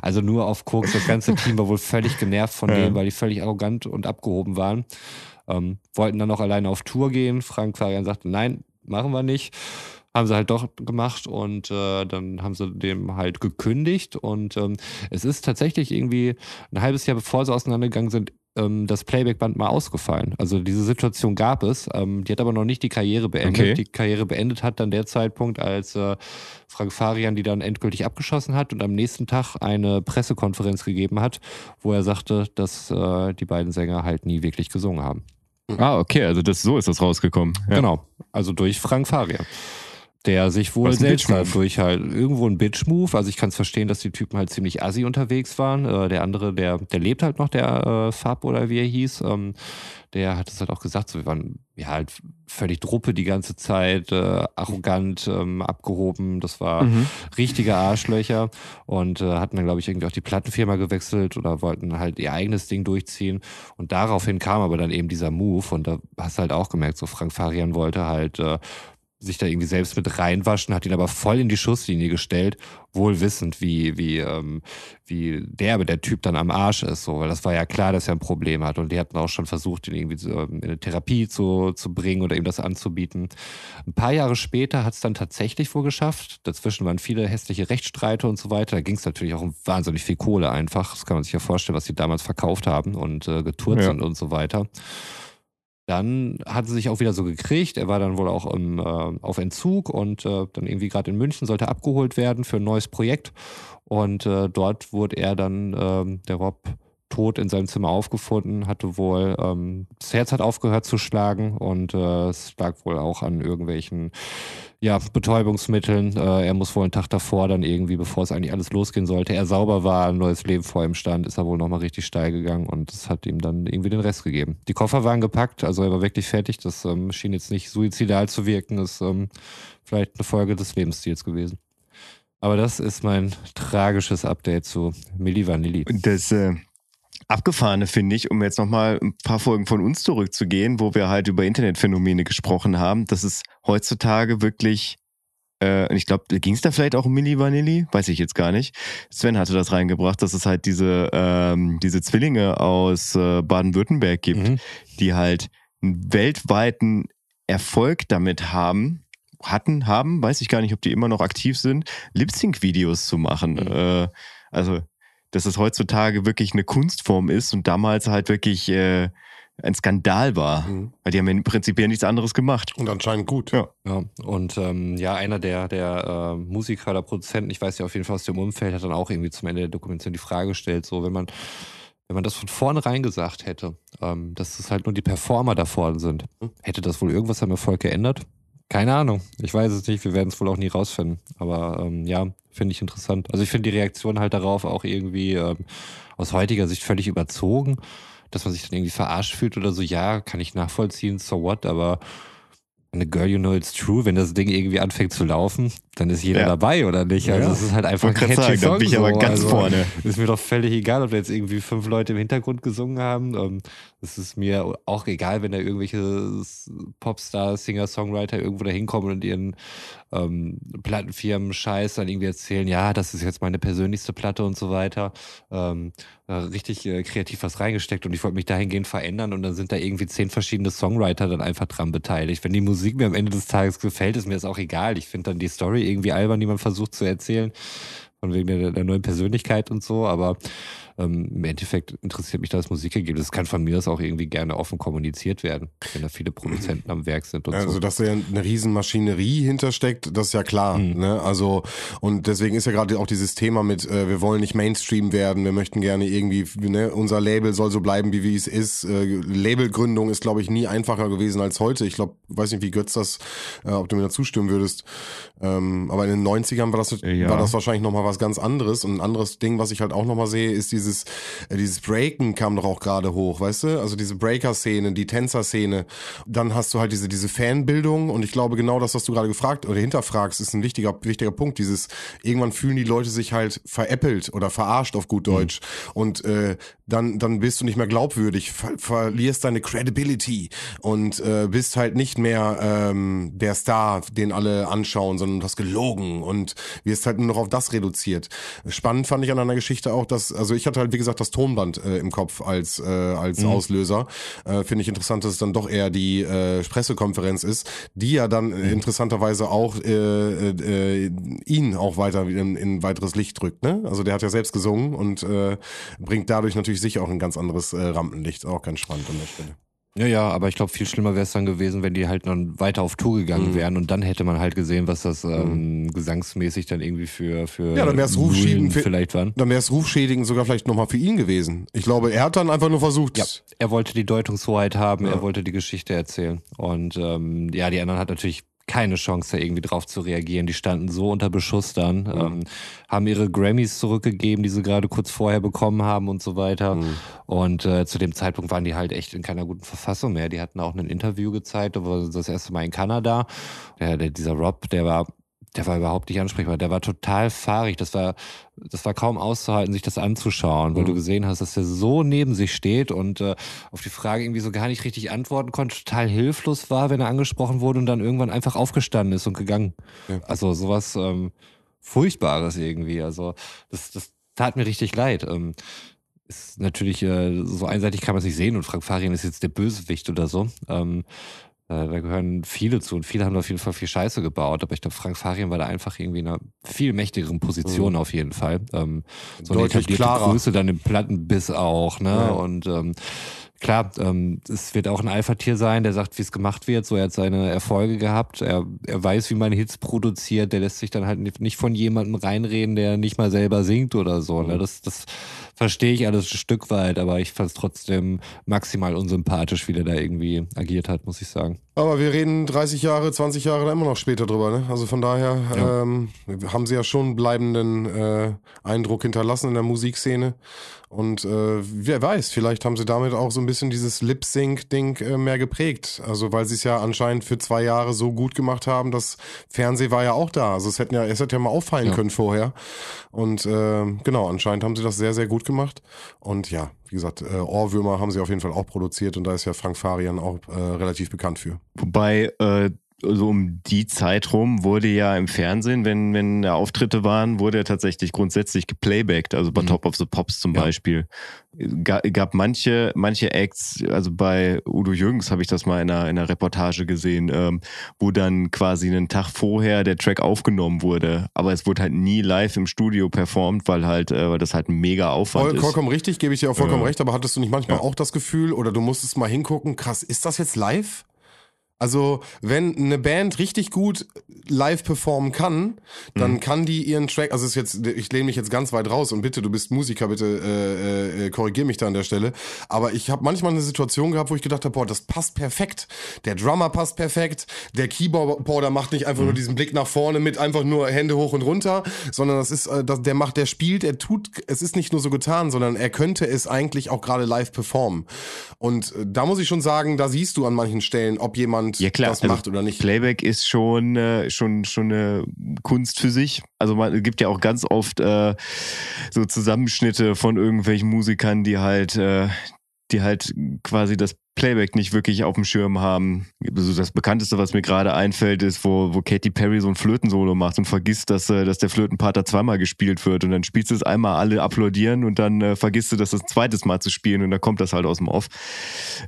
Also nur auf Koks. Das ganze Team war wohl völlig genervt von Ja. dem, weil die völlig arrogant und abgehoben waren. Ähm, wollten dann noch alleine auf Tour gehen. Frank Farian sagte, nein, machen wir nicht. Haben sie halt doch gemacht und äh, dann haben sie dem halt gekündigt. Und ähm, es ist tatsächlich irgendwie ein halbes Jahr bevor sie auseinandergegangen sind, ähm, das Playback-Band mal ausgefallen. Also diese Situation gab es. Ähm, die hat aber noch nicht die Karriere beendet. Okay. Die Karriere beendet hat dann der Zeitpunkt, als äh, Frank Farian die dann endgültig abgeschossen hat und am nächsten Tag eine Pressekonferenz gegeben hat, wo er sagte, dass äh, die beiden Sänger halt nie wirklich gesungen haben. Ah, okay, also das, so ist das rausgekommen. Ja. Genau. Also durch Frank Farian. Der sich wohl selbst Bitch-Move. durch halt irgendwo ein Bitch-Move. Also ich kann es verstehen, dass die Typen halt ziemlich assi unterwegs waren. Äh, der andere, der, der lebt halt noch, der äh, Fab oder wie er hieß. Ähm, der hat es halt auch gesagt, so, wir waren ja halt völlig Druppe die ganze Zeit, äh, arrogant, ähm, abgehoben. Das war Mhm. richtige Arschlöcher und äh, hatten dann, glaube ich, irgendwie auch die Plattenfirma gewechselt oder wollten halt ihr eigenes Ding durchziehen. Und daraufhin kam aber dann eben dieser Move und da hast du halt auch gemerkt, so Frank Farian wollte halt äh, sich da irgendwie selbst mit reinwaschen, hat ihn aber voll in die Schusslinie gestellt, wohl wissend, wie, wie, ähm, wie derbe der Typ dann am Arsch ist, so, weil das war ja klar, dass er ein Problem hat und die hatten auch schon versucht, ihn irgendwie so, ähm, in eine Therapie zu, zu bringen oder ihm das anzubieten. Ein paar Jahre später hat es dann tatsächlich wohl geschafft. Dazwischen waren viele hässliche Rechtsstreite und so weiter. Da ging es natürlich auch um wahnsinnig viel Kohle einfach. Das kann man sich ja vorstellen, was sie damals verkauft haben und äh, getourt Ja. sind und so weiter. Dann hat sie sich auch wieder so gekriegt. Er war dann wohl auch im, äh, auf Entzug und äh, dann irgendwie gerade in München sollte abgeholt werden für ein neues Projekt. Und äh, dort wurde er dann, ähm, der Rob, tot in seinem Zimmer aufgefunden, hatte wohl, ähm, das Herz hat aufgehört zu schlagen und äh, es lag wohl auch an irgendwelchen ja, Betäubungsmitteln. Äh, er muss wohl einen Tag davor dann irgendwie, bevor es eigentlich alles losgehen sollte, er sauber war, ein neues Leben vor ihm stand, ist er wohl nochmal richtig steil gegangen und das hat ihm dann irgendwie den Rest gegeben. Die Koffer waren gepackt, also er war wirklich fertig. Das ähm, schien jetzt nicht suizidal zu wirken, ist ähm, vielleicht eine Folge des Lebensstils gewesen. Aber das ist mein tragisches Update zu Milli Vanilli. Das äh, Abgefahrene finde ich, um jetzt nochmal ein paar Folgen von uns zurückzugehen, wo wir halt über Internetphänomene gesprochen haben, dass es heutzutage wirklich, äh, und ich glaube, ging es da vielleicht auch um Milli Vanilli? Weiß ich jetzt gar nicht. Sven hatte das reingebracht, dass es halt diese, ähm, diese Zwillinge aus äh, Baden-Württemberg gibt, Mhm. die halt einen weltweiten Erfolg damit haben, hatten, haben, weiß ich gar nicht, ob die immer noch aktiv sind, Lip-Sync-Videos zu machen. Mhm. Äh, also, dass es heutzutage wirklich eine Kunstform ist und damals halt wirklich äh, ein Skandal war. Mhm. Weil die haben ja prinzipiell nichts anderes gemacht. Und anscheinend gut. Ja. Ja, und ähm, ja, einer der, der äh, Musiker oder Produzenten, ich weiß ja auf jeden Fall aus dem Umfeld, hat dann auch irgendwie zum Ende der Dokumentation die Frage gestellt, so wenn man, wenn man das von vornherein gesagt hätte, ähm, dass es halt nur die Performer da vorne sind, hätte das wohl irgendwas am Erfolg geändert? Keine Ahnung. Ich weiß es nicht. Wir werden es wohl auch nie rausfinden. Aber ähm, ja, finde ich interessant. Also ich finde die Reaktion halt darauf auch irgendwie ähm, aus heutiger Sicht völlig überzogen, dass man sich dann irgendwie verarscht fühlt oder so. Ja, kann ich nachvollziehen, so what, aber eine Girl, you know it's true, wenn das Ding irgendwie anfängt zu laufen, dann ist jeder Ja. dabei oder nicht. Also Ja. es ist halt einfach ein catchy sagen, da Song. bin ich aber so. ganz also, vorne. Ist mir doch völlig egal, ob da jetzt irgendwie fünf Leute im Hintergrund gesungen haben. Es ist mir auch egal, wenn da irgendwelche Popstars, Singer, Songwriter irgendwo da hinkommen und ihren ähm, Plattenfirmen Scheiß dann irgendwie erzählen, ja, das ist jetzt meine persönlichste Platte und so weiter. Ähm, da richtig äh, kreativ was reingesteckt und ich wollte mich dahingehend verändern und dann sind da irgendwie zehn verschiedene Songwriter dann einfach dran beteiligt. Wenn die Musik mir am Ende des Tages gefällt, ist mir das auch egal. Ich finde dann die Story irgendwie albern, die man versucht zu erzählen, von wegen der, der neuen Persönlichkeit und so, aber ähm, im Endeffekt interessiert mich das Musikergebnis. Es kann von mir aus auch irgendwie gerne offen kommuniziert werden, wenn da viele Produzenten am Werk sind und Also, so. dass da ja eine riesen Maschinerie hintersteckt, das ist ja klar. Mhm. Ne? Also, und deswegen ist ja gerade auch dieses Thema mit, äh, wir wollen nicht Mainstream werden, wir möchten gerne irgendwie, ne, unser Label soll so bleiben, wie, wie es ist. Äh, Labelgründung ist, glaube ich, nie einfacher gewesen als heute. Ich glaube, weiß nicht, wie Götz das, äh, ob du mir da zustimmen würdest. Ähm, aber in den 90ern war das, Ja. war das wahrscheinlich nochmal was ganz anderes. Und ein anderes Ding, was ich halt auch nochmal sehe, ist dieses, äh, dieses Breaken kam doch auch gerade hoch, weißt du? Also diese Breaker-Szene, die Tänzer-Szene. Dann hast du halt diese, diese Fanbildung und ich glaube genau das, was du gerade gefragt oder hinterfragst, ist ein wichtiger, wichtiger Punkt. Dieses, irgendwann fühlen die Leute sich halt veräppelt oder verarscht auf gut Deutsch. Und äh, dann, dann bist du nicht mehr glaubwürdig, ver verlierst deine Credibility und äh, bist halt nicht mehr ähm, der Star, den alle anschauen, sondern du hast gelogen und wirst halt nur noch auf das reduziert. Spannend fand ich an einer Geschichte auch, dass, also ich hatte hatte halt, wie gesagt, das Tonband äh, im Kopf als, äh, als mhm. Auslöser. Äh, Finde ich interessant, dass es dann doch eher die äh, Pressekonferenz ist, die ja dann mhm. interessanterweise auch äh, äh, ihn auch weiter in, in weiteres Licht drückt. Ne? Also der hat ja selbst gesungen und äh, bringt dadurch natürlich sicher auch ein ganz anderes äh, Rampenlicht. Auch ganz spannend an der Stelle. Ja, ja, aber ich glaube, viel schlimmer wäre es dann gewesen, wenn die halt dann weiter auf Tour gegangen mhm. wären und dann hätte man halt gesehen, was das ähm, mhm. gesangsmäßig dann irgendwie für, für ja, dann wäre es Rufschädigen vielleicht waren. Dann wäre es Rufschädigen sogar vielleicht nochmal für ihn gewesen. Ich glaube, er hat dann einfach nur versucht. Ja, er wollte die Deutungshoheit haben, ja. er wollte die Geschichte erzählen. Und ähm, ja, die anderen hat natürlich keine Chance, da irgendwie drauf zu reagieren. Die standen so unter Beschuss dann, mhm. ähm, haben ihre Grammys zurückgegeben, die sie gerade kurz vorher bekommen haben und so weiter. Mhm. Und äh, zu dem Zeitpunkt waren die halt echt in keiner guten Verfassung mehr. Die hatten auch ein Interview gezeigt, das erste Mal in Kanada. Der, der, dieser Rob, der war der war überhaupt nicht ansprechbar. Der war total fahrig. Das war, das war kaum auszuhalten, sich das anzuschauen, weil mhm. du gesehen hast, dass er so neben sich steht und äh, auf die Frage irgendwie so gar nicht richtig antworten konnte, total hilflos war, wenn er angesprochen wurde und dann irgendwann einfach aufgestanden ist und gegangen. Ja. Also sowas ähm, Furchtbares irgendwie. Also das, das tat mir richtig leid. Ähm, ist natürlich äh, so einseitig kann man es nicht sehen und Frank Farian ist jetzt der Bösewicht oder so. Ähm, äh, da gehören viele zu und viele haben auf jeden Fall viel Scheiße gebaut, aber ich glaube, Frank Farian war da einfach irgendwie in einer viel mächtigeren Position mhm. auf jeden Fall. Ähm, so Deutlich eine klarer. Größe dann im Plattenbiss auch, ne? Ja. Und ähm, klar, ähm, es wird auch ein Alpha-Tier sein, der sagt, wie es gemacht wird. So, er hat seine Erfolge gehabt. Er, er weiß, wie man Hits produziert. Der lässt sich dann halt nicht von jemandem reinreden, der nicht mal selber singt oder so. Ne? Mhm. Das, das verstehe ich alles ein Stück weit, aber ich fand es trotzdem maximal unsympathisch, wie der da irgendwie agiert hat, muss ich sagen. Aber wir reden 30 Jahre, 20 Jahre da immer noch später drüber, ne? Also von daher ja. ähm, haben sie ja schon einen bleibenden äh, Eindruck hinterlassen in der Musikszene. Und äh, wer weiß, vielleicht haben sie damit auch so ein bisschen dieses Lip-Sync-Ding äh, mehr geprägt. Also weil sie es ja anscheinend für zwei Jahre so gut gemacht haben, das Fernseh war ja auch da. Also es hätten ja, es hätte ja mal auffallen ja. können vorher. Und äh, genau, anscheinend haben sie das sehr, sehr gut gemacht. Und ja, wie gesagt, äh, Ohrwürmer haben sie auf jeden Fall auch produziert und da ist ja Frank Farian auch äh, relativ bekannt für. Wobei äh, so um die Zeit rum wurde ja im Fernsehen, wenn, wenn Auftritte waren, wurde er tatsächlich grundsätzlich geplaybackt, also bei mhm. Top of the Pops zum ja. Beispiel. Ga, gab manche, manche Acts, also bei Udo Jürgens habe ich das mal in einer, in einer Reportage gesehen, ähm, wo dann quasi einen Tag vorher der Track aufgenommen wurde, aber es wurde halt nie live im Studio performt, weil halt, äh, weil das halt ein mega Aufwand Voll, ist. Vollkommen richtig, gebe ich dir auch vollkommen äh, recht, aber hattest du nicht manchmal ja. auch das Gefühl oder du musstest mal hingucken, krass, ist das jetzt live? Also, wenn eine Band richtig gut live performen kann, dann mhm. kann die ihren Track, also ist jetzt, ich lehne mich jetzt ganz weit raus und bitte, du bist Musiker, bitte äh, äh, korrigier mich da an der Stelle. Aber ich habe manchmal eine Situation gehabt, wo ich gedacht habe, boah, das passt perfekt. Der Drummer passt perfekt, der Keyboarder macht nicht einfach mhm. nur diesen Blick nach vorne mit einfach nur Hände hoch und runter, sondern das ist, äh, das, der macht, der spielt, er tut, es ist nicht nur so getan, sondern er könnte es eigentlich auch gerade live performen. Und äh, da muss ich schon sagen, da siehst du an manchen Stellen, ob jemand jemand ja, klar. das also macht oder nicht. Playback ist schon, äh, schon, schon eine Kunst für sich. Also man es gibt ja auch ganz oft äh, so Zusammenschnitte von irgendwelchen Musikern, die halt, äh, die halt quasi das Playback nicht wirklich auf dem Schirm haben. Also das bekannteste, was mir gerade einfällt, ist, wo, wo Katy Perry so ein Flötensolo macht und vergisst, dass, äh, dass der Flötenpart da zweimal gespielt wird. Und dann spielst du es einmal, alle applaudieren und dann äh, vergisst du das das zweites Mal zu spielen und dann kommt das halt aus dem Off.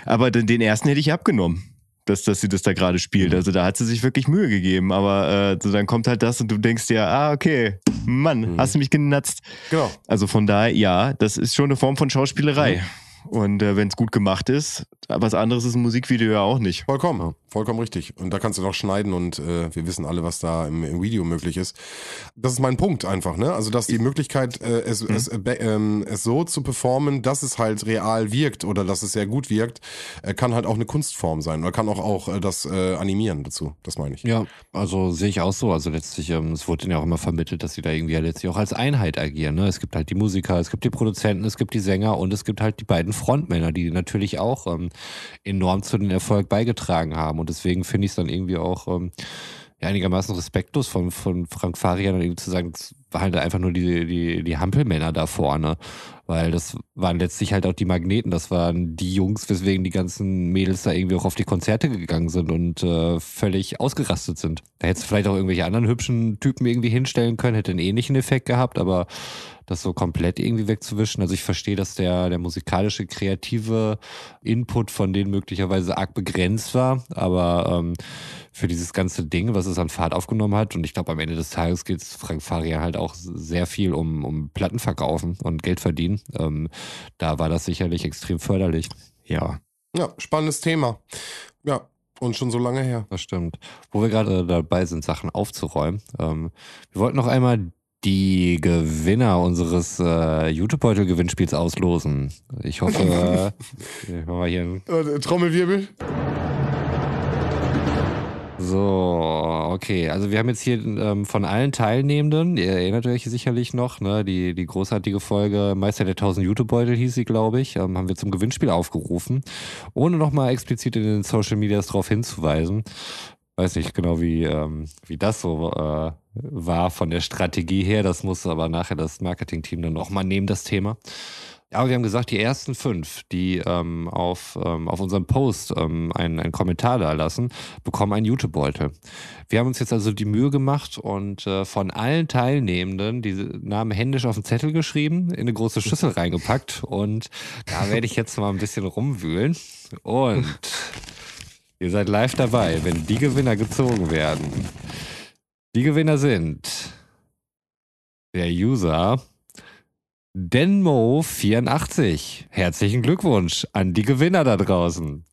Aber den, den ersten hätte ich abgenommen dass, dass sie das da gerade spielt. Mhm. Also da hat sie sich wirklich Mühe gegeben. Aber äh, so dann kommt halt das und du denkst dir, ah, okay, Mann, mhm. hast du mich genatzt. Genau. Also von daher, ja, das ist schon eine Form von Schauspielerei. Mhm. Und äh, wenn es gut gemacht ist, was anderes ist ein Musikvideo ja auch nicht. Vollkommen, vollkommen richtig. Und da kannst du noch schneiden und äh, wir wissen alle, was da im, im, Video möglich ist. Das ist mein Punkt einfach, ne? Also dass die Möglichkeit, äh, es, mhm. es, äh, ähm, es so zu performen, dass es halt real wirkt oder dass es sehr gut wirkt, äh, kann halt auch eine Kunstform sein oder kann auch auch äh, das äh, animieren dazu. Das meine ich. Ja, also sehe ich auch so. Also letztlich, ähm, es wurde ja auch immer vermittelt, dass sie da irgendwie ja letztlich auch als Einheit agieren. Ne? Es gibt halt die Musiker, es gibt die Produzenten, es gibt die Sänger und es gibt halt die beiden beiden Frontmänner, die natürlich auch ähm, enorm zu dem Erfolg beigetragen haben. Und deswegen finde ich es dann irgendwie auch ähm, einigermaßen respektlos von, von Frank Farian, dann zu sagen, halt einfach nur die, die, die Hampelmänner da vorne. Weil das waren letztlich halt auch die Magneten, das waren die Jungs, weswegen die ganzen Mädels da irgendwie auch auf die Konzerte gegangen sind und äh, völlig ausgerastet sind. Da hättest du vielleicht auch irgendwelche anderen hübschen Typen irgendwie hinstellen können, hätte einen ähnlichen Effekt gehabt, aber das so komplett irgendwie wegzuwischen. Also ich verstehe, dass der, der musikalische, kreative Input von denen möglicherweise arg begrenzt war, aber ähm, für dieses ganze Ding, was es an Fahrt aufgenommen hat, und ich glaube, am Ende des Tages geht es Frank Faria halt auch sehr viel um, um Platten verkaufen und Geld verdienen. Ähm, da war das sicherlich extrem förderlich. Ja. Ja, spannendes Thema. Ja, und schon so lange her. Das stimmt. Wo wir gerade dabei sind, Sachen aufzuräumen. Ähm, wir wollten noch einmal die Gewinner unseres äh, YouTube-Beutel-Gewinnspiels auslosen. Ich hoffe, äh, wir machen hier ein Äh, Trommelwirbel. So, okay. Also wir haben jetzt hier ähm, von allen Teilnehmenden, ihr erinnert euch sicherlich noch, ne, die, die großartige Folge Meister der 1000 YouTube-Beutel hieß sie, glaube ich, ähm, haben wir zum Gewinnspiel aufgerufen, ohne nochmal explizit in den Social Medias darauf hinzuweisen. Weiß nicht genau, wie, ähm, wie das so äh, war von der Strategie her. Das muss aber nachher das Marketing-Team dann auch mal nehmen, das Thema. Aber wir haben gesagt, die ersten fünf, die ähm, auf, ähm, auf unserem Post ähm, einen, einen Kommentar da lassen, bekommen einen YouTube-Beutel. Wir haben uns jetzt also die Mühe gemacht und äh, von allen Teilnehmenden diese Namen händisch auf den Zettel geschrieben, in eine große Schüssel reingepackt und da werde ich jetzt mal ein bisschen rumwühlen und ihr seid live dabei, wenn die Gewinner gezogen werden. Die Gewinner sind der User Denmo84. Herzlichen Glückwunsch an die Gewinner da draußen.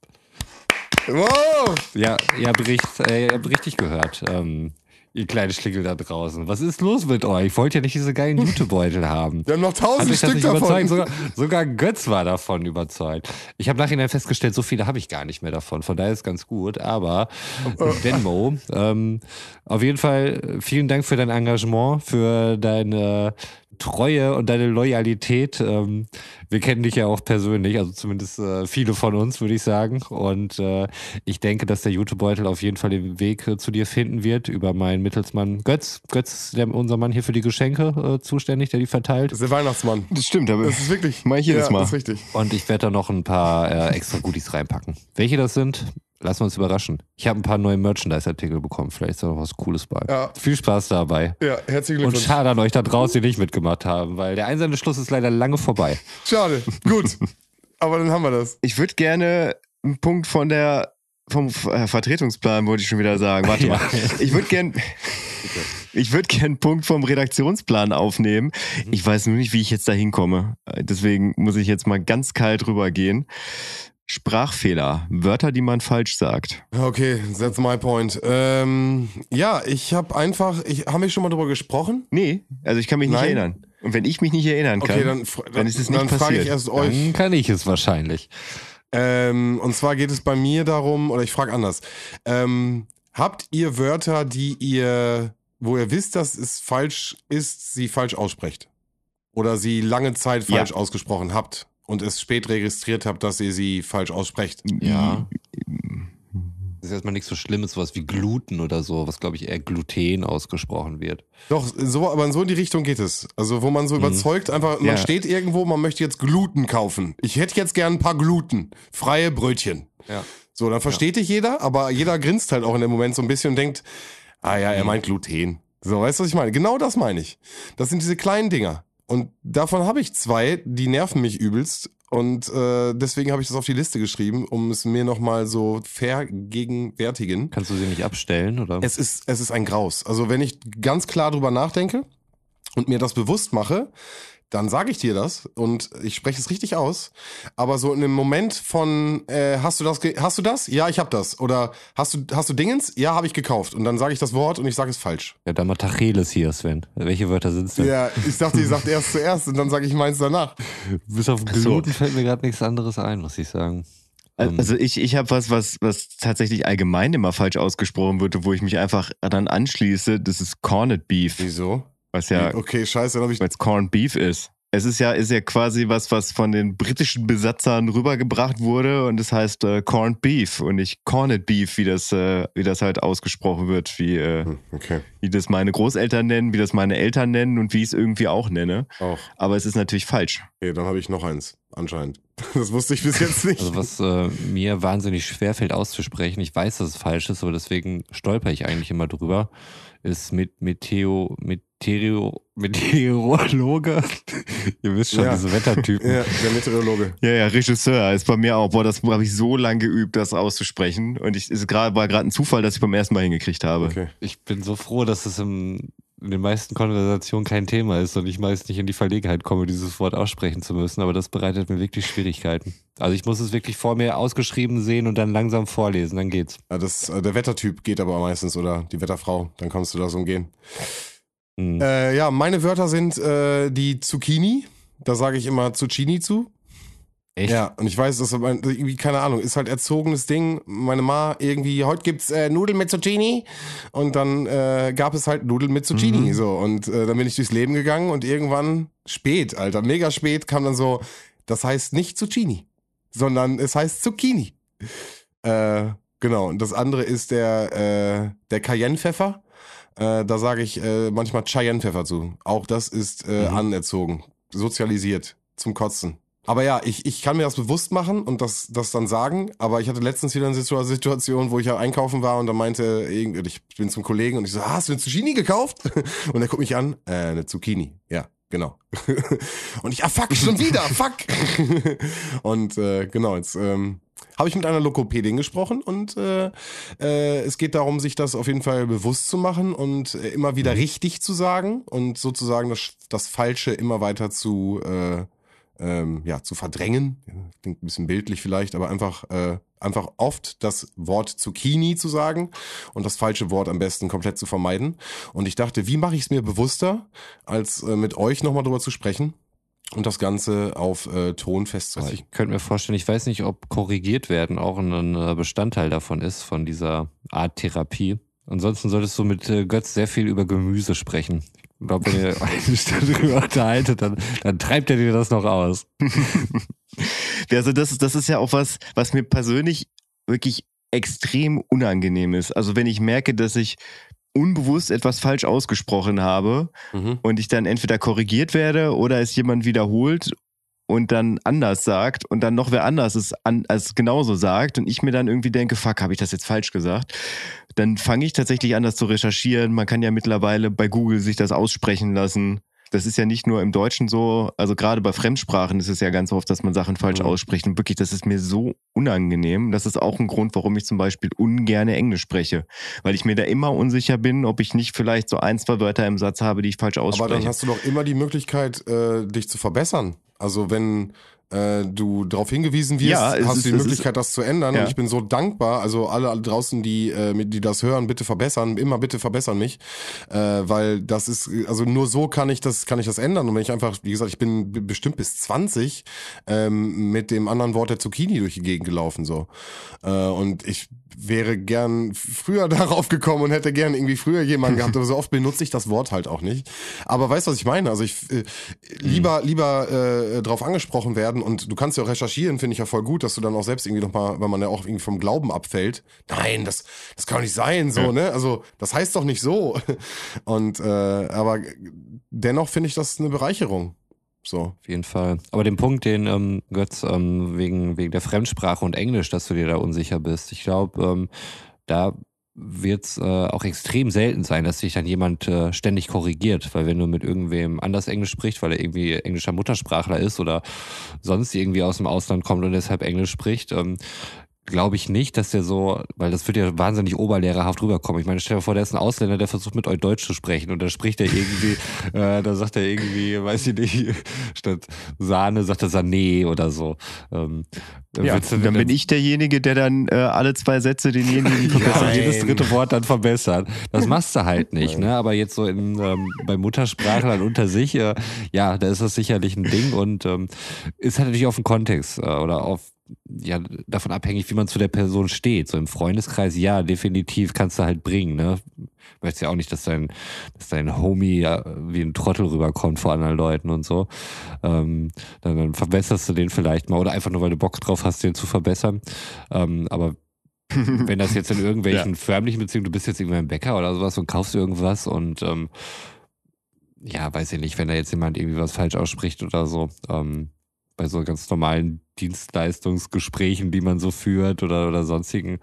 Wow! Ja, ihr habt, richtig, äh, ihr habt richtig gehört. Ähm, ihr kleine Schlingel da draußen. Was ist los mit euch? Ich wollte ja nicht diese geilen YouTube-Beutel haben. Wir haben noch tausend Stück davon. überzeugt? Sogar, sogar Götz war davon überzeugt. Ich habe nachher festgestellt, so viele habe ich gar nicht mehr davon. Von daher ist ganz gut. Aber Denmo, ähm, auf jeden Fall äh, vielen Dank für dein Engagement, für deine Treue und deine Loyalität. Ähm, wir kennen dich ja auch persönlich, also zumindest äh, viele von uns, würde ich sagen. Und äh, ich denke, dass der YouTube-Beutel auf jeden Fall den Weg äh, zu dir finden wird über meinen Mittelsmann Götz. Götz, der, unser Mann hier für die Geschenke äh, zuständig, der die verteilt. Das ist der Weihnachtsmann. Das stimmt, aber Das ist wirklich. Mach ich jedes ja, Mal. Das ist richtig. Und ich werde da noch ein paar äh, extra Goodies reinpacken. Welche das sind, lassen wir uns überraschen. Ich habe ein paar neue Merchandise-Artikel bekommen. Vielleicht ist da noch was Cooles bei. Ja. Viel Spaß dabei. Ja, herzlichen Und Glückwunsch. schade an euch da draußen, die nicht mitgemacht haben, weil der einsame Schluss ist leider lange vorbei. Schade. Gut. Aber dann haben wir das. ich würde gerne einen Punkt von der vom äh, Vertretungsplan wollte ich schon wieder sagen. Warte mal. Ich würde gern ich würde gern einen Punkt vom Redaktionsplan aufnehmen. Ich weiß nur nicht, wie ich jetzt da hinkomme. Äh, Deswegen muss ich jetzt mal ganz kalt rübergehen. Sprachfehler, Wörter, die man falsch sagt. Okay, that's my point. Ähm, ja, ich habe einfach, ich haben wir schon mal drüber gesprochen? Nee, also ich kann mich nicht Nein? erinnern. Und wenn ich mich nicht erinnern kann, Okay, dann, fr- dann ist es nicht dann frage passiert. ich erst euch. Dann kann ich es wahrscheinlich. Ähm, und zwar geht es bei mir darum, oder ich frage anders. Ähm, habt ihr Wörter, die ihr, wo ihr wisst, dass es falsch ist, sie falsch aussprecht? Oder sie lange Zeit falsch Ja. ausgesprochen habt und es spät registriert habt, dass ihr sie falsch aussprecht? Ja. Das ist erstmal nichts so Schlimmes, sowas wie Gluten oder so, was glaube ich eher Gluten ausgesprochen wird. Doch, so, aber in so in die Richtung geht es. Also, wo man so überzeugt, einfach, man Ja. steht irgendwo, man möchte jetzt Gluten kaufen. Ich hätte jetzt gern ein paar Gluten. Freie Brötchen. Ja. So, dann versteht dich jeder, aber jeder grinst halt auch in dem Moment so ein bisschen und denkt, ah ja, er meint Gluten. So, weißt du, was ich meine? Genau das meine ich. Das sind diese kleinen Dinger. Und davon habe ich zwei, die nerven mich übelst. Und äh, deswegen habe ich das auf die Liste geschrieben, um es mir nochmal so vergegenwärtigen. Kannst du sie nicht abstellen oder? Es ist, es ist ein Graus. Also wenn ich ganz klar drüber nachdenke und mir das bewusst mache, dann sage ich dir das und ich spreche es richtig aus. Aber so in einem Moment von, äh, hast du das, ge- hast du das? Ja, ich habe das. Oder hast du, hast du Dingens? Ja, habe ich gekauft. Und dann sage ich das Wort und ich sage es falsch. ja, dann mal Tacheles hier, Sven. Welche Wörter sind es denn? Ja, ich dachte, ihr sagt erst zuerst und dann sage ich meins danach. Bis auf so. Gluten fällt mir gerade nichts anderes ein, muss ich sagen. Ähm, Also ich, ich habe was, was, was tatsächlich allgemein immer falsch ausgesprochen wird, wo ich mich einfach dann anschließe. Das ist Corned Beef, Wieso? Was ja, Okay, scheiße, dann habe ich. weil es Corned Beef ist. Es ist ja, ist ja quasi was, was von den britischen Besatzern rübergebracht wurde und es heißt äh, Corned Beef und nicht Corned Beef, wie das, äh, wie das halt ausgesprochen wird, wie, äh, Hm, Okay. wie das meine Großeltern nennen, wie das meine Eltern nennen und wie ich es irgendwie auch nenne. Auch. Aber es ist natürlich falsch. Okay, dann habe ich noch eins, anscheinend. Das wusste ich bis jetzt nicht. Also was äh, mir wahnsinnig schwerfällt auszusprechen, ich weiß, dass es falsch ist, aber deswegen stolper ich eigentlich immer drüber, ist mit Meteo, Meteoro, Meteorologe. Ihr wisst schon, Ja. diese Wettertypen. ja, der Meteorologe. Ja, ja, Regisseur ist bei mir auch. Boah, das habe ich so lange geübt, das auszusprechen. Und ich, es grad, war gerade ein Zufall, dass ich beim ersten Mal hingekriegt habe. Okay. Ich bin so froh, dass es im, in den meisten Konversationen kein Thema ist und ich meist nicht in die Verlegenheit komme, dieses Wort aussprechen zu müssen, aber das bereitet mir wirklich Schwierigkeiten. Also ich muss es wirklich vor mir ausgeschrieben sehen und dann langsam vorlesen, dann geht's. Ja, das, äh, der Wettertyp geht aber meistens oder die Wetterfrau, dann kannst du das umgehen. Hm. Äh, ja, meine Wörter sind äh, die Zucchini. Da sage ich immer Zucchini zu. Echt? Ja, und ich weiß, das ist mein- irgendwie, keine Ahnung, ist halt erzogenes Ding. Meine Ma irgendwie, heute gibt's äh, Nudeln mit Zucchini. Und dann äh, gab es halt Nudeln mit Zucchini. Mhm. So, und äh, dann bin ich durchs Leben gegangen und irgendwann spät, Alter, mega spät, kam dann so, das heißt nicht Zucchini, sondern es heißt Zucchini. Äh, genau, und das andere ist der, äh, der Cayenne-Pfeffer. Äh, da sage ich äh, manchmal Cheyenne-Pfeffer zu. Auch das ist äh, Mhm. anerzogen, sozialisiert, zum Kotzen. Aber ja, ich, ich kann mir das bewusst machen und das, das dann sagen. Aber ich hatte letztens wieder eine Situ- Situation, wo ich ja einkaufen war und da meinte, irgend- ich bin zum Kollegen und ich so, ah, hast du eine Zucchini gekauft? Und er guckt mich an, äh, eine Zucchini. Ja, genau. Und ich, ah, fuck, schon wieder, fuck. Und äh, genau, jetzt ähm, habe ich mit einer Lokopädin gesprochen und äh, äh, es geht darum, sich das auf jeden Fall bewusst zu machen und äh, immer wieder richtig zu sagen und sozusagen das, das Falsche immer weiter zu, äh, ähm, ja, zu verdrängen. Klingt ein bisschen bildlich vielleicht, aber einfach, äh, einfach oft das Wort Zucchini zu sagen und das falsche Wort am besten komplett zu vermeiden. Und ich dachte, wie mache ich es mir bewusster, als äh, mit euch nochmal drüber zu sprechen und das Ganze auf äh, Ton Also festzuhalten. ich könnte mir vorstellen, ich weiß nicht, ob korrigiert werden auch ein äh, Bestandteil davon ist, von dieser Art Therapie. Ansonsten solltest du mit äh, Götz sehr viel über Gemüse sprechen. Ich glaube, wenn ihr Stunde darüber unterhaltet, dann, dann treibt er dir das noch aus. Also das, ist- das ist ja auch was, was mir persönlich wirklich extrem unangenehm ist. Also wenn ich merke, dass ich unbewusst etwas falsch ausgesprochen habe Mhm. und ich dann entweder korrigiert werde oder es jemand wiederholt und dann anders sagt und dann noch wer anders es an, als genauso sagt und ich mir dann irgendwie denke, fuck, habe ich das jetzt falsch gesagt? Dann fange ich tatsächlich an, das zu recherchieren. Man kann ja mittlerweile bei Google sich das aussprechen lassen. Das ist ja nicht nur im Deutschen so, also gerade bei Fremdsprachen ist es ja ganz oft, dass man Sachen falsch Mhm. ausspricht. Und wirklich, das ist mir so unangenehm. Das ist auch ein Grund, warum ich zum Beispiel ungerne Englisch spreche. Weil ich mir da immer unsicher bin, ob ich nicht vielleicht so ein, zwei Wörter im Satz habe, die ich falsch Aber ausspreche. dann hast du doch immer die Möglichkeit, äh, dich zu verbessern. Also wenn äh, du darauf hingewiesen wirst, Ja, hast ist- du die Möglichkeit, das zu ändern. Ja. Und ich bin so dankbar. Also alle draußen, die, äh, die das hören, bitte verbessern, immer bitte verbessern mich, äh, weil das ist, also nur so kann ich das, kann ich das ändern. Und wenn ich einfach, wie gesagt, ich bin bestimmt bis 20 ähm, mit dem anderen Wort der Zucchini durch die Gegend gelaufen so. Äh, und ich wäre gern früher darauf gekommen und hätte gern irgendwie früher jemanden gehabt, aber so oft benutze ich das Wort halt auch nicht. Aber weißt du, was ich meine? Also ich äh, lieber lieber äh, drauf angesprochen werden und du kannst ja auch recherchieren, finde ich ja voll gut, dass du dann auch selbst irgendwie nochmal, wenn man ja auch irgendwie vom Glauben abfällt, nein, das das kann doch nicht sein, so, Ja. ne? Also das heißt doch nicht so. Und äh, aber dennoch finde ich das eine Bereicherung. So. Auf jeden Fall. Aber den Punkt, den ähm, Götz ähm, wegen, wegen der Fremdsprache und Englisch, dass du dir da unsicher bist, ich glaube, ähm, da wird es äh, auch extrem selten sein, dass sich dann jemand äh, ständig korrigiert, weil wenn du mit irgendwem anders Englisch sprichst, weil er irgendwie englischer Muttersprachler ist oder sonst irgendwie aus dem Ausland kommt und deshalb Englisch spricht, ähm, glaube ich nicht, dass der so, weil das wird ja wahnsinnig oberlehrerhaft rüberkommen. Ich meine, stell dir vor, der ist ein Ausländer, der versucht mit euch Deutsch zu sprechen und da spricht er irgendwie, äh, da sagt er irgendwie, weiß ich nicht, statt Sahne sagt er Sané oder so. Ähm, Ja, dann denn- bin ich derjenige, der dann äh, alle zwei Sätze denjenigen verbessert. Jedes dritte Wort dann verbessern. Das machst du halt nicht, ne? Aber jetzt so in, ähm, bei Muttersprachlern unter sich, äh, ja, da ist das sicherlich ein Ding und ähm, ist halt natürlich auf den Kontext äh, oder auf ja davon abhängig, wie man zu der Person steht. So im Freundeskreis, ja, definitiv kannst du halt bringen, ne? Du möchtest ja auch nicht, dass dein, dass dein Homie ja wie ein Trottel rüberkommt vor anderen Leuten und so. Ähm, dann, dann verbesserst du den vielleicht mal oder einfach nur, weil du Bock drauf hast, den zu verbessern. Ähm, aber wenn das jetzt in irgendwelchen ja. förmlichen Beziehungen, du bist jetzt irgendwie ein Bäcker oder sowas und kaufst irgendwas und ähm, ja, weiß ich nicht, wenn da jetzt jemand irgendwie was falsch ausspricht oder so, ähm, bei so ganz normalen Dienstleistungsgesprächen, die man so führt oder, oder sonstigen,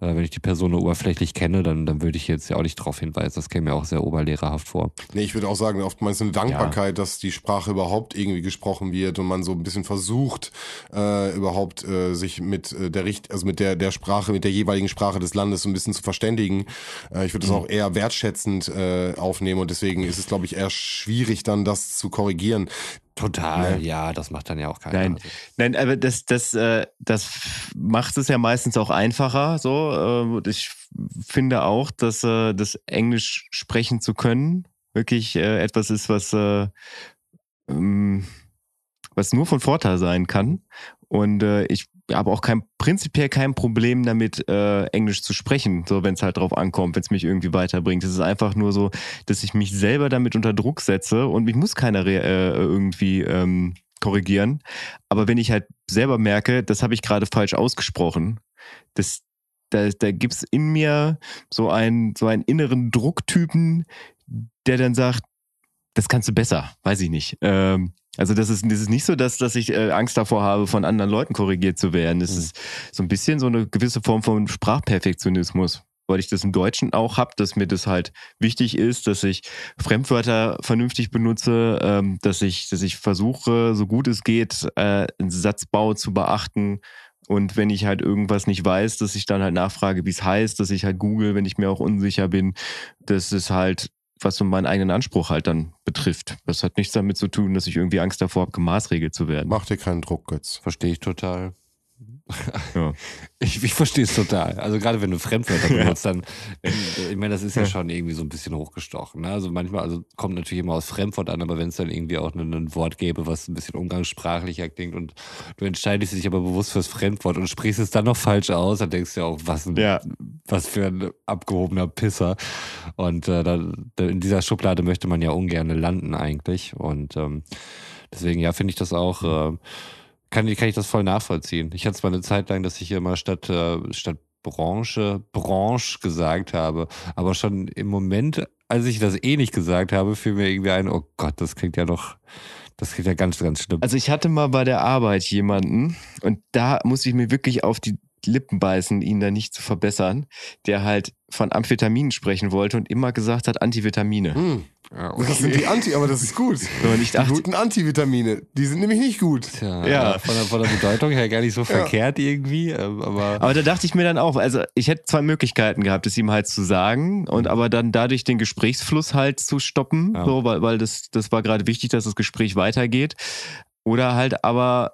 äh, wenn ich die Person nur oberflächlich kenne, dann, dann würde ich jetzt ja auch nicht darauf hinweisen. Das käme mir auch sehr oberlehrerhaft vor. Nee, ich würde auch sagen, oftmals eine Dankbarkeit, ja. dass die Sprache überhaupt irgendwie gesprochen wird und man so ein bisschen versucht, äh, überhaupt äh, sich mit äh, der Richt also mit der, der Sprache, mit der jeweiligen Sprache des Landes so ein bisschen zu verständigen. Äh, ich würde das mhm. auch eher wertschätzend äh, aufnehmen und deswegen ist es, glaube ich, eher schwierig, dann das zu korrigieren. Total, ja. ja, das macht dann ja auch keiner. Nein, nein aber das, das, äh, das macht es ja meistens auch einfacher. So, äh, ich finde auch, dass äh, das Englisch sprechen zu können wirklich äh, etwas ist, was äh, ähm, was nur von Vorteil sein kann. Und äh, ich habe auch kein, prinzipiell kein Problem damit, äh, Englisch zu sprechen, so wenn es halt drauf ankommt, wenn es mich irgendwie weiterbringt. Es ist einfach nur so, dass ich mich selber damit unter Druck setze und mich muss keiner äh, irgendwie ähm, korrigieren. Aber wenn ich halt selber merke, das habe ich gerade falsch ausgesprochen, das, da, da gibt es in mir so einen, so einen inneren Drucktypen, der dann sagt, das kannst du besser, weiß ich nicht. Ähm, also das ist, das ist nicht so, dass, dass ich äh, Angst davor habe, von anderen Leuten korrigiert zu werden. Es mhm. ist so ein bisschen so eine gewisse Form von Sprachperfektionismus, weil ich das im Deutschen auch habe, dass mir das halt wichtig ist, dass ich Fremdwörter vernünftig benutze, ähm, dass ich, dass ich versuche, so gut es geht, äh, einen Satzbau zu beachten. Und wenn ich halt irgendwas nicht weiß, dass ich dann halt nachfrage, wie es heißt, dass ich halt google, wenn ich mir auch unsicher bin. Das ist halt was so meinen eigenen Anspruch halt dann betrifft. Das hat nichts damit zu tun, dass ich irgendwie Angst davor habe, gemaßregelt zu werden. Mach dir keinen Druck, Götz. Verstehe ich total. Ja. Ich, ich verstehe es total. Also gerade wenn du Fremdwörter benutzt, dann, ich meine, das ist ja schon irgendwie so ein bisschen hochgestochen. Ne? Also manchmal, also kommt natürlich immer aus Fremdwort an, aber wenn es dann irgendwie auch ein, ein Wort gäbe, was ein bisschen umgangssprachlicher klingt und du entscheidest dich aber bewusst fürs Fremdwort und sprichst es dann noch falsch aus, dann denkst du ja auch, was, ein, ja. was für ein abgehobener Pisser. Und äh, da, in dieser Schublade möchte man ja ungern landen eigentlich. Und ähm, deswegen, ja, finde ich das auch. Äh, kann, kann ich das voll nachvollziehen. Ich hatte es mal eine Zeit lang, dass ich immer statt, äh, statt Branche, Branche gesagt habe. Aber schon im Moment, als ich das eh nicht gesagt habe, fiel mir irgendwie ein, oh Gott, das klingt ja noch, das klingt ja ganz, ganz schlimm. Also ich hatte mal bei der Arbeit jemanden und da muss ich mir wirklich auf die Lippen beißen, ihn da nicht zu verbessern, der halt von Amphetaminen sprechen wollte und immer gesagt hat Antivitamine. Hm. Ja, okay. Das sind die Anti, aber das ist gut. Die guten Antivitamine, die sind nämlich nicht gut. Tja, ja. Von der, von der Bedeutung her gar nicht so ja. verkehrt irgendwie. Ähm, aber, aber da dachte ich mir dann auch, also ich hätte zwei Möglichkeiten gehabt, es ihm halt zu sagen und aber dann dadurch den Gesprächsfluss halt zu stoppen, ja. so, weil, weil das, das war gerade wichtig, dass das Gespräch weitergeht. Oder halt aber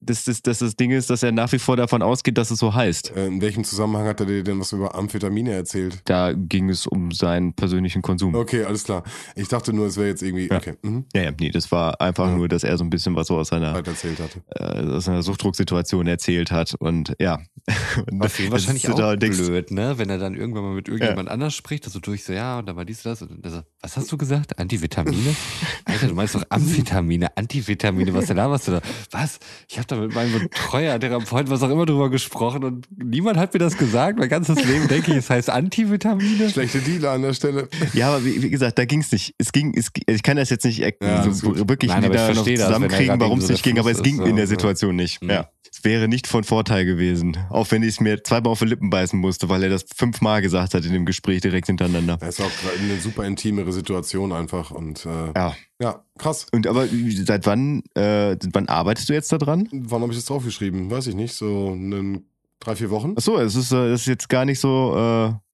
dass das, dass das Ding ist, dass er nach wie vor davon ausgeht, dass es so heißt. Äh, in welchem Zusammenhang hat er dir denn was über Amphetamine erzählt? Da ging es um seinen persönlichen Konsum. Okay, alles klar. Ich dachte nur, es wäre jetzt irgendwie. Ja. Okay. Mhm. Ja, ja, nee, das war einfach ja. nur, dass er so ein bisschen was so aus seiner, erzählt hatte. Äh, aus einer Suchtdrucksituation erzählt hat. Und ja. Und das wahrscheinlich auch da blöd, ne? Wenn er dann irgendwann mal mit irgendjemand ja. anders spricht, also durch so, ja, und dann war dies, das. Und so, was hast du gesagt? Antivitamine? Alter, du meinst doch Amphetamine, Antivitamine, was denn da, was du da? Was? Ich habe da mit meinem Betreuer, Therapeut, was auch immer drüber gesprochen und niemand hat mir das gesagt. Mein ganzes Leben denke ich, es heißt Antivitamine. Schlechte Dealer an der Stelle. Ja, aber wie, wie gesagt, da ging es nicht. Es ging, es, ich kann das jetzt nicht ja, so wirklich Nein, wieder zusammenkriegen, warum es nicht ging, aber es ging in der Situation nicht. Ja. Es wäre nicht von Vorteil gewesen. Auch wenn ich es mir zweimal auf die Lippen beißen musste, weil er das fünfmal gesagt hat in dem Gespräch direkt hintereinander. Das ist auch eine super intimere Situation einfach und äh, ja. ja, krass. Und aber seit wann, äh, wann arbeitest du jetzt da dran? Wann habe ich das draufgeschrieben? Weiß ich nicht. So einen drei, vier Wochen. Ach so, es ist, äh, ist jetzt gar nicht so.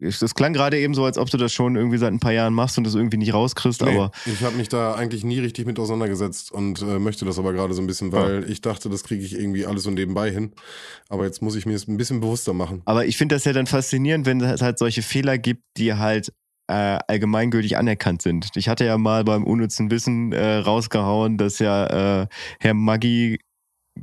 Äh, das klang gerade eben so, als ob du das schon irgendwie seit ein paar Jahren machst und das irgendwie nicht rauskriegst. Nee, aber ich habe mich da eigentlich nie richtig mit auseinandergesetzt und äh, möchte das aber gerade so ein bisschen, weil ja. ich dachte, das kriege ich irgendwie alles so nebenbei hin. Aber jetzt muss ich mir das ein bisschen bewusster machen. Aber ich finde das ja dann faszinierend, wenn es halt solche Fehler gibt, die halt äh, allgemeingültig anerkannt sind. Ich hatte ja mal beim unnützen Wissen äh, rausgehauen, dass ja äh, Herr Maggi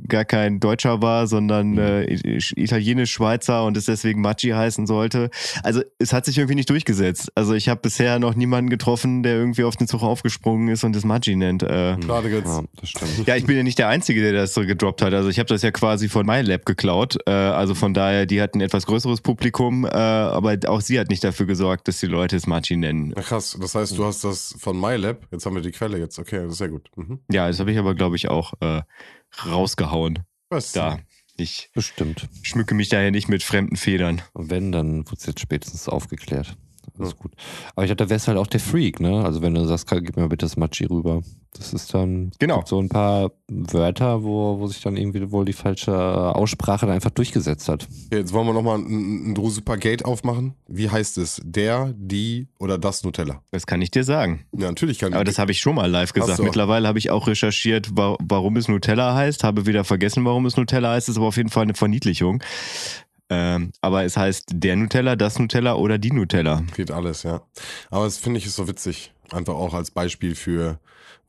gar kein Deutscher war, sondern äh, italienisch-Schweizer und es deswegen Maggi heißen sollte. Also es hat sich irgendwie nicht durchgesetzt. Also ich habe bisher noch niemanden getroffen, der irgendwie auf den Zug aufgesprungen ist und das Maggi nennt. Äh, Schade jetzt. Ja, das stimmt. ja, ich bin ja nicht der Einzige, der das so gedroppt hat. Also ich habe das ja quasi von MyLab geklaut. Äh, also von daher, die hatten ein etwas größeres Publikum, äh, aber auch sie hat nicht dafür gesorgt, dass die Leute es Maggi nennen. Na krass, das heißt, du hast das von MyLab, jetzt haben wir die Quelle jetzt, okay, das ist sehr gut. Mhm. Ja, das habe ich aber, glaube ich, auch äh, rausgehauen. Was? Da. Ich Bestimmt. schmücke mich daher nicht mit fremden Federn. Und wenn, dann wird es jetzt spätestens aufgeklärt. Alles gut. Aber ich dachte, da wärst halt auch der Freak, ne? Also wenn du sagst, gib mir bitte das Machi rüber. Das ist dann Genau. so ein paar Wörter, wo, wo sich dann irgendwie wohl die falsche Aussprache dann einfach durchgesetzt hat. Okay, jetzt wollen wir nochmal ein, ein super Gate aufmachen. Wie heißt es? Der, die oder das Nutella? Das kann ich dir sagen. Ja, natürlich kann Aber das habe ich schon mal live gesagt. Mittlerweile habe ich auch recherchiert, wa warum es Nutella heißt. Habe wieder vergessen, warum es Nutella heißt. Ist aber auf jeden Fall eine Verniedlichung. Ähm, aber es heißt der Nutella, das Nutella oder die Nutella. Geht alles, ja. Aber das finde ich ist so witzig. Einfach auch als Beispiel für,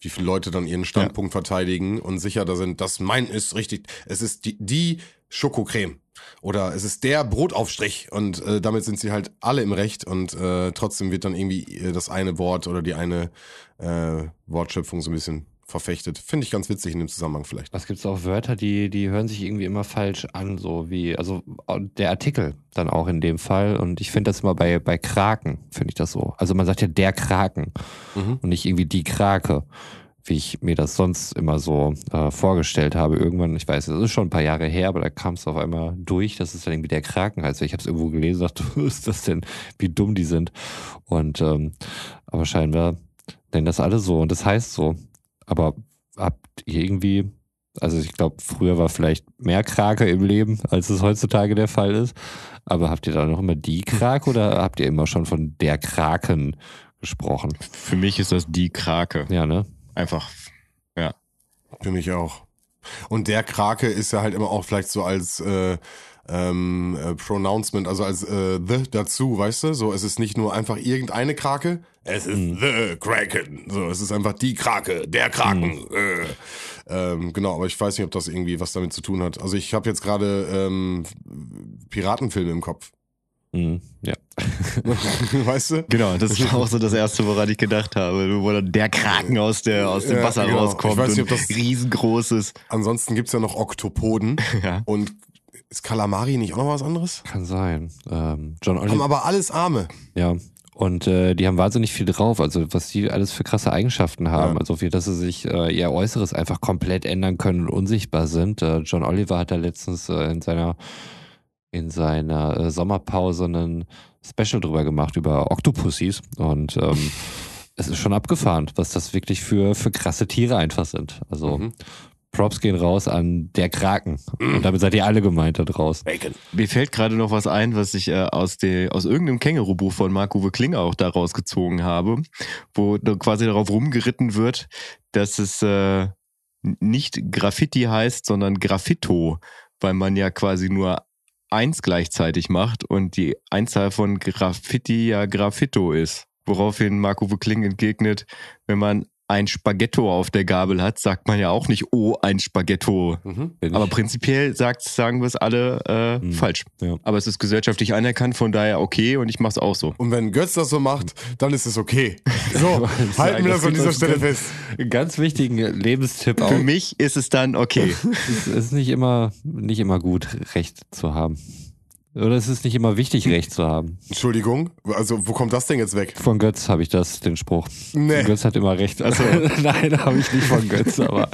wie viele Leute dann ihren Standpunkt verteidigen und sicher da sind, das mein ist richtig. Es ist die, die Schokocreme. Oder es ist der Brotaufstrich. Und äh, damit sind sie halt alle im Recht und äh, trotzdem wird dann irgendwie äh, das eine Wort oder die eine äh, Wortschöpfung so ein bisschen verfechtet. Finde ich ganz witzig in dem Zusammenhang vielleicht. Was gibt's auch Wörter, die, die hören sich irgendwie immer falsch an, so wie, also der Artikel dann auch in dem Fall. Und ich finde das immer bei, bei Kraken, finde ich das so. Also man sagt ja der Kraken Mhm. und nicht irgendwie die Krake, wie ich mir das sonst immer so äh, vorgestellt habe. Irgendwann, ich weiß, das ist schon ein paar Jahre her, aber da kam es auf einmal durch, dass es dann irgendwie der Kraken heißt. Ich habe es irgendwo gelesen und dachte, was ist das denn, wie dumm die sind. Und ähm, aber scheinbar nennen das alle so und das heißt so. Aber habt ihr irgendwie, also ich glaube, früher war vielleicht mehr Krake im Leben, als es heutzutage der Fall ist. Aber habt ihr da noch immer die Krake oder habt ihr immer schon von der Kraken gesprochen? Für mich ist das die Krake. Ja, ne? Einfach. Für mich auch. Und der Krake ist ja halt immer auch vielleicht so als äh, ähm, äh, Pronouncement, also als äh, the dazu, weißt du? So, es ist nicht nur einfach irgendeine Krake, es ist the Kraken. So, es ist einfach die Krake, der Kraken. Äh, ähm, genau, aber ich weiß nicht, ob das irgendwie was damit zu tun hat. Also ich habe jetzt gerade ähm, Piratenfilme im Kopf. Mhm. Ja. weißt du? Genau, das war auch so das Erste, woran ich gedacht habe. Wo dann der Kraken aus, der, aus dem Ja, Wasser genau. rauskommt Ich weiß nicht, ob das- riesengroßes. Ansonsten gibt's ja noch Oktopoden. Ja. Und ist Kalamari nicht auch noch was anderes? Kann sein. Ähm, John Haben Oliver. aber alles Arme. Ja. Und äh, die haben wahnsinnig viel drauf, also was die alles für krasse Eigenschaften haben. Ja. Also wie, dass sie sich äh, ihr Äußeres einfach komplett ändern können und unsichtbar sind. Äh, John Oliver hat da letztens äh, in seiner in seiner äh, Sommerpause einen Special drüber gemacht über Octopussies und ähm, es ist schon abgefahren, was das wirklich für für krasse Tiere einfach sind. Also Mhm. Props gehen raus an der Kraken und damit seid ihr alle gemeint da draußen. Bacon. Mir fällt gerade noch was ein, was ich äh, aus, de, aus irgendeinem Känguru-Buch von Marc-Uwe Klinger auch da rausgezogen habe, wo quasi darauf rumgeritten wird, dass es äh, nicht Graffiti heißt, sondern Graffito, weil man ja quasi nur eins gleichzeitig macht und die Einzahl von Graffiti ja Graffito ist. Woraufhin Marc-Uwe Kling entgegnet, wenn man ein Spaghetto auf der Gabel hat, sagt man ja auch nicht, oh, ein Spaghetto. Mhm. Aber prinzipiell sagt, sagen wir es alle äh, Hm. falsch. Ja. Aber es ist gesellschaftlich anerkannt, von daher okay und ich mache es auch so. Und wenn Götz das so macht, dann ist es okay. So, halten wir das an dieser Stelle fest. Ganz wichtigen Lebenstipp auch. Für mich ist es dann okay. Es ist nicht immer, nicht immer gut, Recht zu haben. Oder es ist nicht immer wichtig, Recht zu haben. Entschuldigung, also wo kommt das denn jetzt weg? Von Götz habe ich das, den Spruch. Nee. Götz hat immer Recht. Also, nein, habe ich nicht von Götz, aber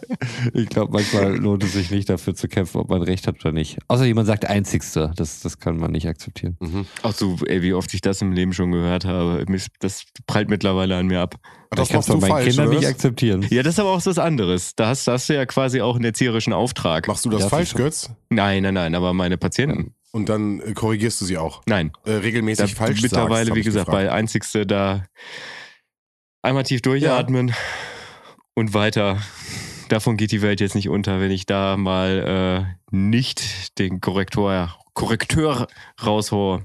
ich glaube, manchmal lohnt es sich nicht dafür zu kämpfen, ob man Recht hat oder nicht. Außer jemand sagt Einzigste. Das, das kann man nicht akzeptieren. Mhm. Auch so, ey, wie oft ich das im Leben schon gehört habe. Das prallt mittlerweile an mir ab. Das ich kann es machst du meinen falsch, Kindern oder nicht akzeptieren. Ja, das ist aber auch was anderes. Da hast, da hast du ja quasi auch einen erzieherischen Auftrag. Machst du das Ja, falsch. Götz? Nein, nein, nein, aber meine Patienten. Und dann äh, korrigierst du sie auch. Nein. Äh, regelmäßig Da falsch mittlerweile, sagst, wie gesagt, gefragt. bei Einzigste da einmal tief durchatmen und weiter. Davon geht die Welt jetzt nicht unter, wenn ich da mal äh, nicht den Korrektor, Korrekteur raushole.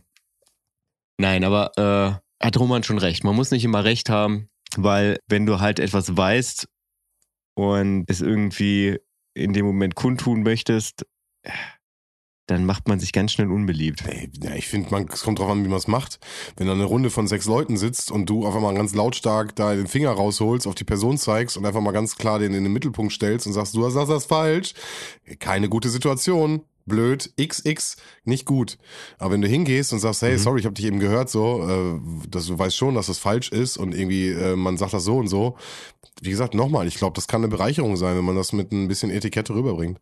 Nein, aber äh, hat Roman schon recht. Man muss nicht immer recht haben, weil wenn du halt etwas weißt und es irgendwie in dem Moment kundtun möchtest, dann macht man sich ganz schnell unbeliebt. Ey, ja, ich finde, man, es kommt drauf an, wie man es macht. Wenn da eine Runde von sechs Leuten sitzt und du auf einmal ganz lautstark da den Finger rausholst, auf die Person zeigst und einfach mal ganz klar den in den Mittelpunkt stellst und sagst, du hast das falsch, keine gute Situation. Blöd, XX, nicht gut. Aber wenn du hingehst und sagst, hey, Mhm. sorry, ich habe dich eben gehört, so, äh, dass du weißt schon, dass das falsch ist und irgendwie äh, man sagt das so und so. Wie gesagt, nochmal, ich glaube, das kann eine Bereicherung sein, wenn man das mit ein bisschen Etikette rüberbringt.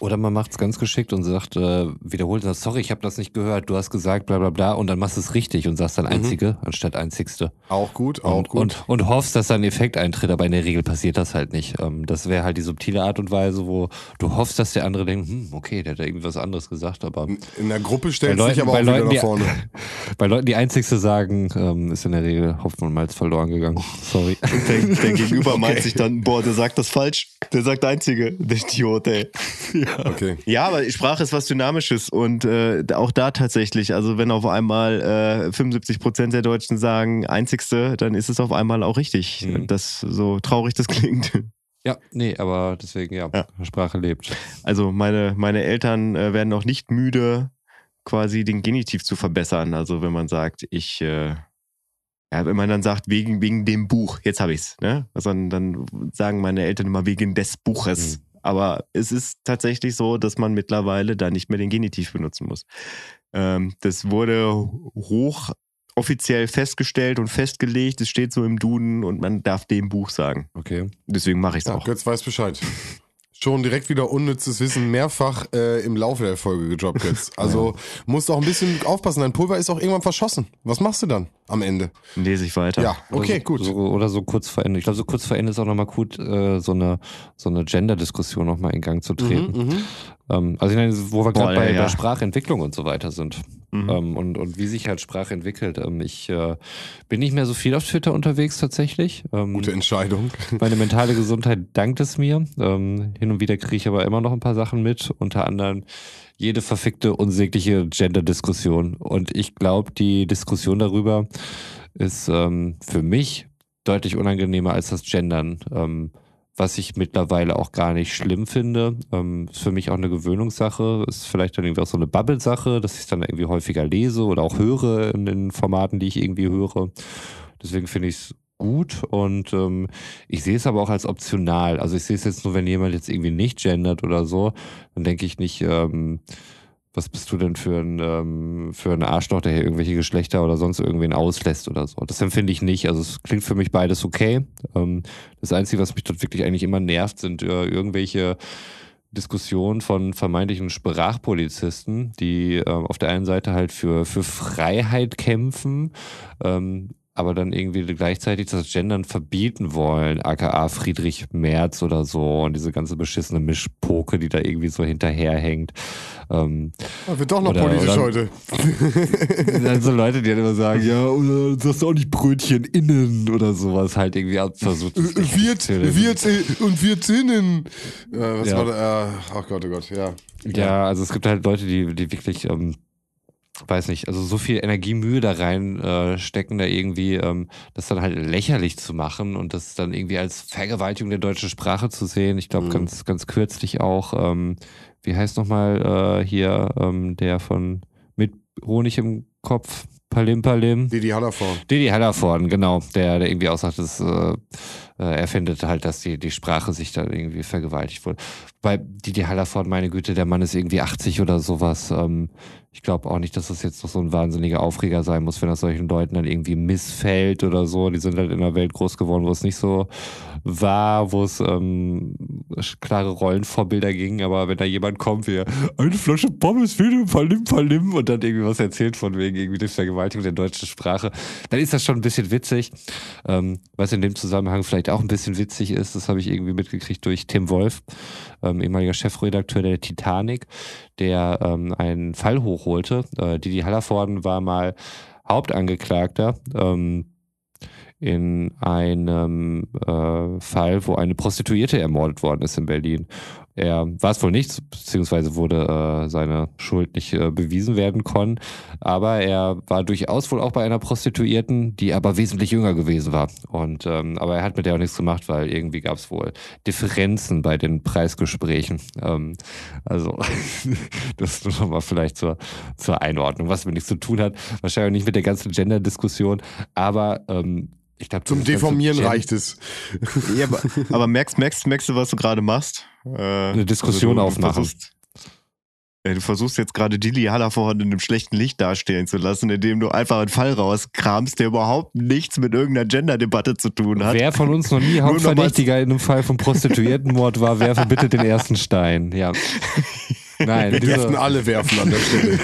Oder man macht es ganz geschickt und sagt, äh, wiederholt das, sorry, ich habe das nicht gehört, du hast gesagt, bla bla bla, und dann machst du es richtig und sagst dann einzige anstatt einzigste. Auch gut, auch Und, gut. und, und hoffst, dass da ein Effekt eintritt, aber in der Regel passiert das halt nicht. Ähm, das wäre halt die subtile Art und Weise, wo du hoffst, dass der andere denkt, hm, okay, der hat da irgendwie was anderes gesagt, aber in der Gruppe dich Leuten- aber auch bei wieder Leuten, nach die- vorne. bei Leuten, die einzigste sagen, ähm, ist in der Regel Hopfen und Malz verloren gegangen. Sorry. Der, der Gegenüber meint sich dann, boah, der sagt das falsch. Der sagt Einzige. Der Idiot, ey. Okay. Ja, aber Sprache ist was Dynamisches und äh, auch da tatsächlich, also wenn auf einmal äh, 75 Prozent der Deutschen sagen Einzigste, dann ist es auf einmal auch richtig. Mhm. Das so traurig das klingt. Ja, nee, aber deswegen, ja, Ja. Sprache lebt. Also meine, meine Eltern äh, werden auch nicht müde, quasi den Genitiv zu verbessern. Also wenn man sagt, ich, äh, ja, wenn man dann sagt, wegen, wegen dem Buch, jetzt habe ich's, ne? Also dann, dann sagen meine Eltern immer wegen des Buches. Aber es ist tatsächlich so, dass man mittlerweile da nicht mehr den Genitiv benutzen muss. Ähm, das wurde hoch offiziell festgestellt und festgelegt. Es steht so im Duden und man darf dem Buch sagen. Okay. Deswegen mache ich es Ja, auch. Götz weiß Bescheid. Schon direkt wieder unnützes Wissen mehrfach äh, im Laufe der Folge gedroppt jetzt. Also musst auch ein bisschen aufpassen. Dein Pulver ist auch irgendwann verschossen. Was machst du dann am Ende? Lese ich weiter. Ja, okay, oder so, gut. So, oder so kurz vor Ende. Ich glaube, so kurz vor Ende ist auch nochmal gut, äh, so eine, so eine Gender-Diskussion nochmal in Gang zu treten. Mhm, mhm. Ähm, also ich meine, wo wir gerade bei, ja. bei Sprachentwicklung und so weiter sind. Mhm. Ähm, und, und wie sich halt Sprache entwickelt. Ähm, ich äh, bin nicht mehr so viel auf Twitter unterwegs tatsächlich. Ähm, Gute Entscheidung. meine mentale Gesundheit dankt es mir. Ähm, hin und wieder kriege ich aber immer noch ein paar Sachen mit, unter anderem jede verfickte, unsägliche Gender-Diskussion. Und ich glaube, die Diskussion darüber ist ähm, für mich deutlich unangenehmer als das Gendern. Was ich mittlerweile auch gar nicht schlimm finde. Ähm, ist für mich auch eine Gewöhnungssache. Ist vielleicht dann irgendwie auch so eine Bubble-Sache, dass ich es dann irgendwie häufiger lese oder auch höre in den Formaten, die ich irgendwie höre. Deswegen finde ich es gut und ähm, ich sehe es aber auch als optional. Also ich sehe es jetzt nur, wenn jemand jetzt irgendwie nicht gendert oder so, dann denke ich nicht, ähm, was bist du denn für ein, ähm, für ein Arschloch, der hier irgendwelche Geschlechter oder sonst irgendwen auslässt oder so. Das empfinde ich nicht. Also es klingt für mich beides okay. Ähm, das Einzige, was mich dort wirklich eigentlich immer nervt, sind äh, irgendwelche Diskussionen von vermeintlichen Sprachpolizisten, die ähm, auf der einen Seite halt für, für Freiheit kämpfen, ähm, aber dann irgendwie gleichzeitig das Gendern verbieten wollen, aka Friedrich Merz oder so und diese ganze beschissene Mischpoke, die da irgendwie so hinterherhängt. Ähm, Ah, wird doch noch Oder- politisch oder- heute. dann so Leute, die dann immer sagen, ja, oder du sagst auch nicht Brötchen innen oder sowas, halt irgendwie versucht. das nicht Wird, wird äh, und wird innen. Äh, was Ja. war da? Äh, ach Gott, oh Gott, ja. Ja, also es gibt halt Leute, die, die wirklich, ähm, weiß nicht, also so viel Energiemühe da rein äh, stecken, da irgendwie ähm, das dann halt lächerlich zu machen und das dann irgendwie als Vergewaltigung der deutschen Sprache zu sehen. Ich glaube, Mhm. ganz, ganz kürzlich auch, ähm, wie heißt nochmal äh, hier ähm, der von mit Honig im Kopf, Palim Palim. Didi Hallervorn. Didi Hallervorden, genau, der, der irgendwie auch sagt, dass, äh, äh, er findet halt, dass die, die Sprache sich da irgendwie vergewaltigt wurde. Bei Didi Hallervorden, meine Güte, der Mann ist irgendwie 80 oder sowas. Ähm, ich glaube auch nicht, dass das jetzt noch so ein wahnsinniger Aufreger sein muss, wenn das solchen Leuten dann irgendwie missfällt oder so. Die sind halt in einer Welt groß geworden, wo es nicht so war, wo es ähm, klare Rollenvorbilder ging. Aber wenn da jemand kommt, wie eine Flasche Pommes, wieder Palim Palim und dann irgendwie was erzählt von wegen irgendwie der Vergewaltigung der deutschen Sprache, dann ist das schon ein bisschen witzig. Ähm, was in dem Zusammenhang vielleicht auch ein bisschen witzig ist, das habe ich irgendwie mitgekriegt durch Tim Wolf, ähm, ehemaliger Chefredakteur der Titanic, der ähm, einen Fall hochholte. Äh, Didi Hallervorden war mal Hauptangeklagter. Ähm, in einem äh, Fall, wo eine Prostituierte ermordet worden ist in Berlin. Er war es wohl nicht, beziehungsweise wurde äh, seine Schuld nicht äh, bewiesen werden können. Aber er war durchaus wohl auch bei einer Prostituierten, die aber wesentlich jünger gewesen war. Und ähm, aber er hat mit der auch nichts gemacht, weil irgendwie gab es wohl Differenzen bei den Preisgesprächen. Ähm, also das ist nochmal vielleicht zur, zur Einordnung, was mit nichts zu tun hat. Wahrscheinlich nicht mit der ganzen Gender-Diskussion, aber ähm, ich glaube, Zum Deformieren reicht es. Ja, aber, aber merkst, merkst, merkst du, was du gerade machst? Äh, eine Diskussion du, aufmachen. Du versuchst, ja, du versuchst jetzt gerade Dilly Hallervorhand in einem schlechten Licht dastehen zu lassen, indem du einfach einen Fall rauskramst, der überhaupt nichts mit irgendeiner Gender-Debatte zu tun hat. Wer von uns noch nie Hauptverdächtiger in einem Fall von Prostituiertenmord war, werfe bitte den ersten Stein. Ja. Nein, Wir dürften alle werfen an der Stelle.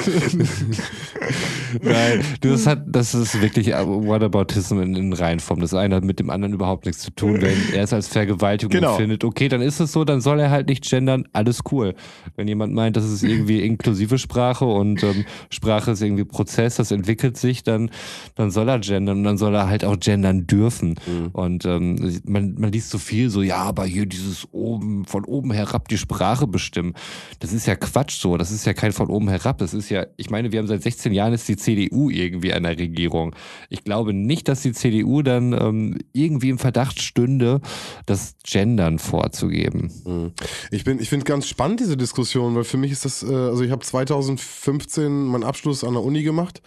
Nein, das, hat, das ist wirklich Whataboutism in, in Reihenform. Das eine hat mit dem anderen überhaupt nichts zu tun. Wenn er es als Vergewaltigung Genau. empfindet, okay, dann ist es so, dann soll er halt nicht gendern, alles cool. Wenn jemand meint, das ist irgendwie inklusive Sprache und ähm, Sprache ist irgendwie Prozess, das entwickelt sich, dann, dann soll er gendern und dann soll er halt auch gendern dürfen. Und ähm, man, man liest so viel so, ja, aber hier dieses oben, von oben herab die Sprache bestimmen. Das ist ja Quatsch so. Das ist ja kein von oben herab. Das ist ja, ich meine, wir haben seit 16 Jahren ist die CDU irgendwie an der Regierung. Ich glaube nicht, dass die CDU dann ähm, irgendwie im Verdacht stünde, das Gendern vorzugeben. Mhm. Ich bin, ich finde ganz spannend diese Diskussion, weil für mich ist das, äh, also ich habe 2015 meinen Abschluss an der Uni gemacht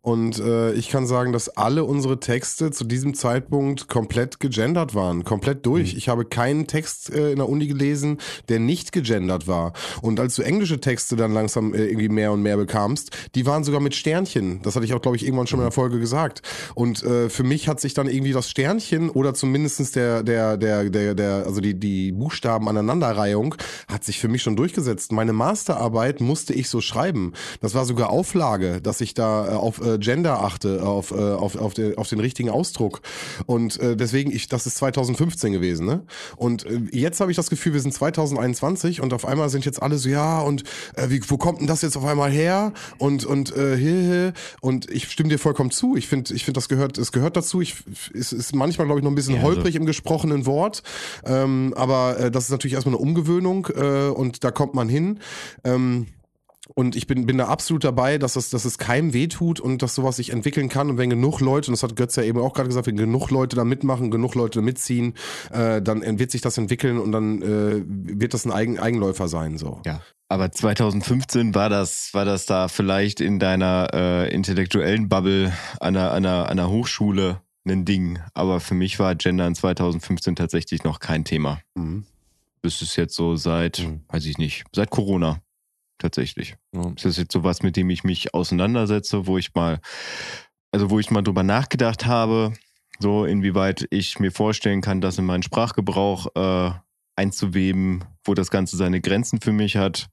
und äh, ich kann sagen, dass alle unsere Texte zu diesem Zeitpunkt komplett gegendert waren, komplett durch. Ich habe keinen Text äh, in der Uni gelesen, der nicht gegendert war. Und als du englische Texte dann langsam äh, irgendwie mehr und mehr bekamst, die waren sogar mit Sternchen. Das hatte ich auch, glaube ich, irgendwann schon in der Folge gesagt. Und äh, für mich hat sich dann irgendwie das Sternchen oder zumindestens der, der, der, der, der, also die, die Buchstaben Aneinanderreihung hat sich für mich schon durchgesetzt. Meine Masterarbeit musste ich so schreiben. Das war sogar Auflage, dass ich da äh, auf äh, Gender achte, auf, äh, auf, auf, den, auf den richtigen Ausdruck. Und äh, deswegen, ich, das ist 2015 gewesen, ne? Und äh, jetzt habe ich das Gefühl, wir sind 2021 und auf einmal sind jetzt alle so, ja, und äh, wie, wo kommt denn das jetzt auf einmal her? Und, und, äh, hier. und ich stimme dir vollkommen zu. Ich finde, ich finde, das gehört, es gehört dazu. Ich, es ist manchmal, glaube ich, noch ein bisschen Ja, also- holprig im gesprochenen Wort. Ähm, aber äh, das ist natürlich erstmal eine Umgewöhnung äh, und da kommt man hin. Ähm, und ich bin, bin da absolut dabei, dass es, dass es keinem wehtut und dass sowas sich entwickeln kann. Und wenn genug Leute, und das hat Götz ja eben auch gerade gesagt, wenn genug Leute da mitmachen, genug Leute mitziehen, äh, dann wird sich das entwickeln und dann äh, wird das ein Eigen, Eigenläufer sein. So. Ja. Aber 2015 war das, war das da vielleicht in deiner äh, intellektuellen Bubble an einer, einer, einer Hochschule ein Ding. Aber für mich war Gender in 2015 tatsächlich noch kein Thema. Mhm. Das ist jetzt so seit, Mhm. weiß ich nicht, seit Corona tatsächlich. Ja. Das ist jetzt sowas, mit dem ich mich auseinandersetze, wo ich mal, also wo ich mal drüber nachgedacht habe, so inwieweit ich mir vorstellen kann, das in meinen Sprachgebrauch äh, einzuweben, wo das Ganze seine Grenzen für mich hat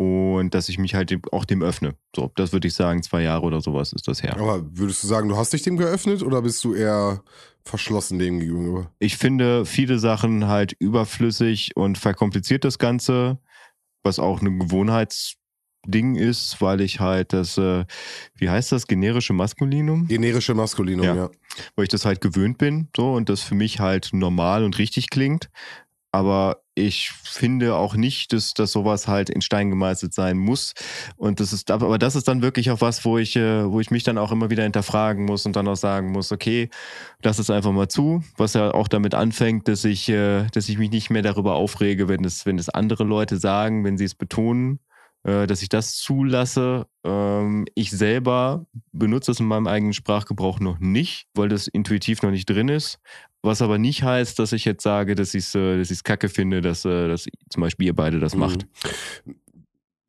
und dass ich mich halt auch dem öffne. So, das würde ich sagen, zwei Jahre oder sowas ist das her. Aber würdest du sagen, du hast dich dem geöffnet oder bist du eher verschlossen dem gegenüber? Ich finde viele Sachen halt überflüssig und verkompliziert das Ganze, was auch ein Gewohnheitsding ist, weil ich halt das, äh, wie heißt das, generische Maskulinum, Generische Maskulinum, Ja. ja. weil ich das halt gewöhnt bin, so und das für mich halt normal und richtig klingt. Aber ich finde auch nicht, dass, dass sowas halt in Stein gemeißelt sein muss. Und das ist, aber das ist dann wirklich auch was, wo ich, äh, wo ich mich dann auch immer wieder hinterfragen muss und dann auch sagen muss, okay, lass es einfach mal zu, was ja auch damit anfängt, dass ich, äh, dass ich mich nicht mehr darüber aufrege, wenn es, wenn es andere Leute sagen, wenn sie es betonen, dass ich das zulasse. Ähm, ich selber benutze es in meinem eigenen Sprachgebrauch noch nicht, weil das intuitiv noch nicht drin ist. Was aber nicht heißt, dass ich jetzt sage, dass ich es äh, dass ich's kacke finde, dass, äh, dass zum Beispiel ihr beide das Mhm. macht.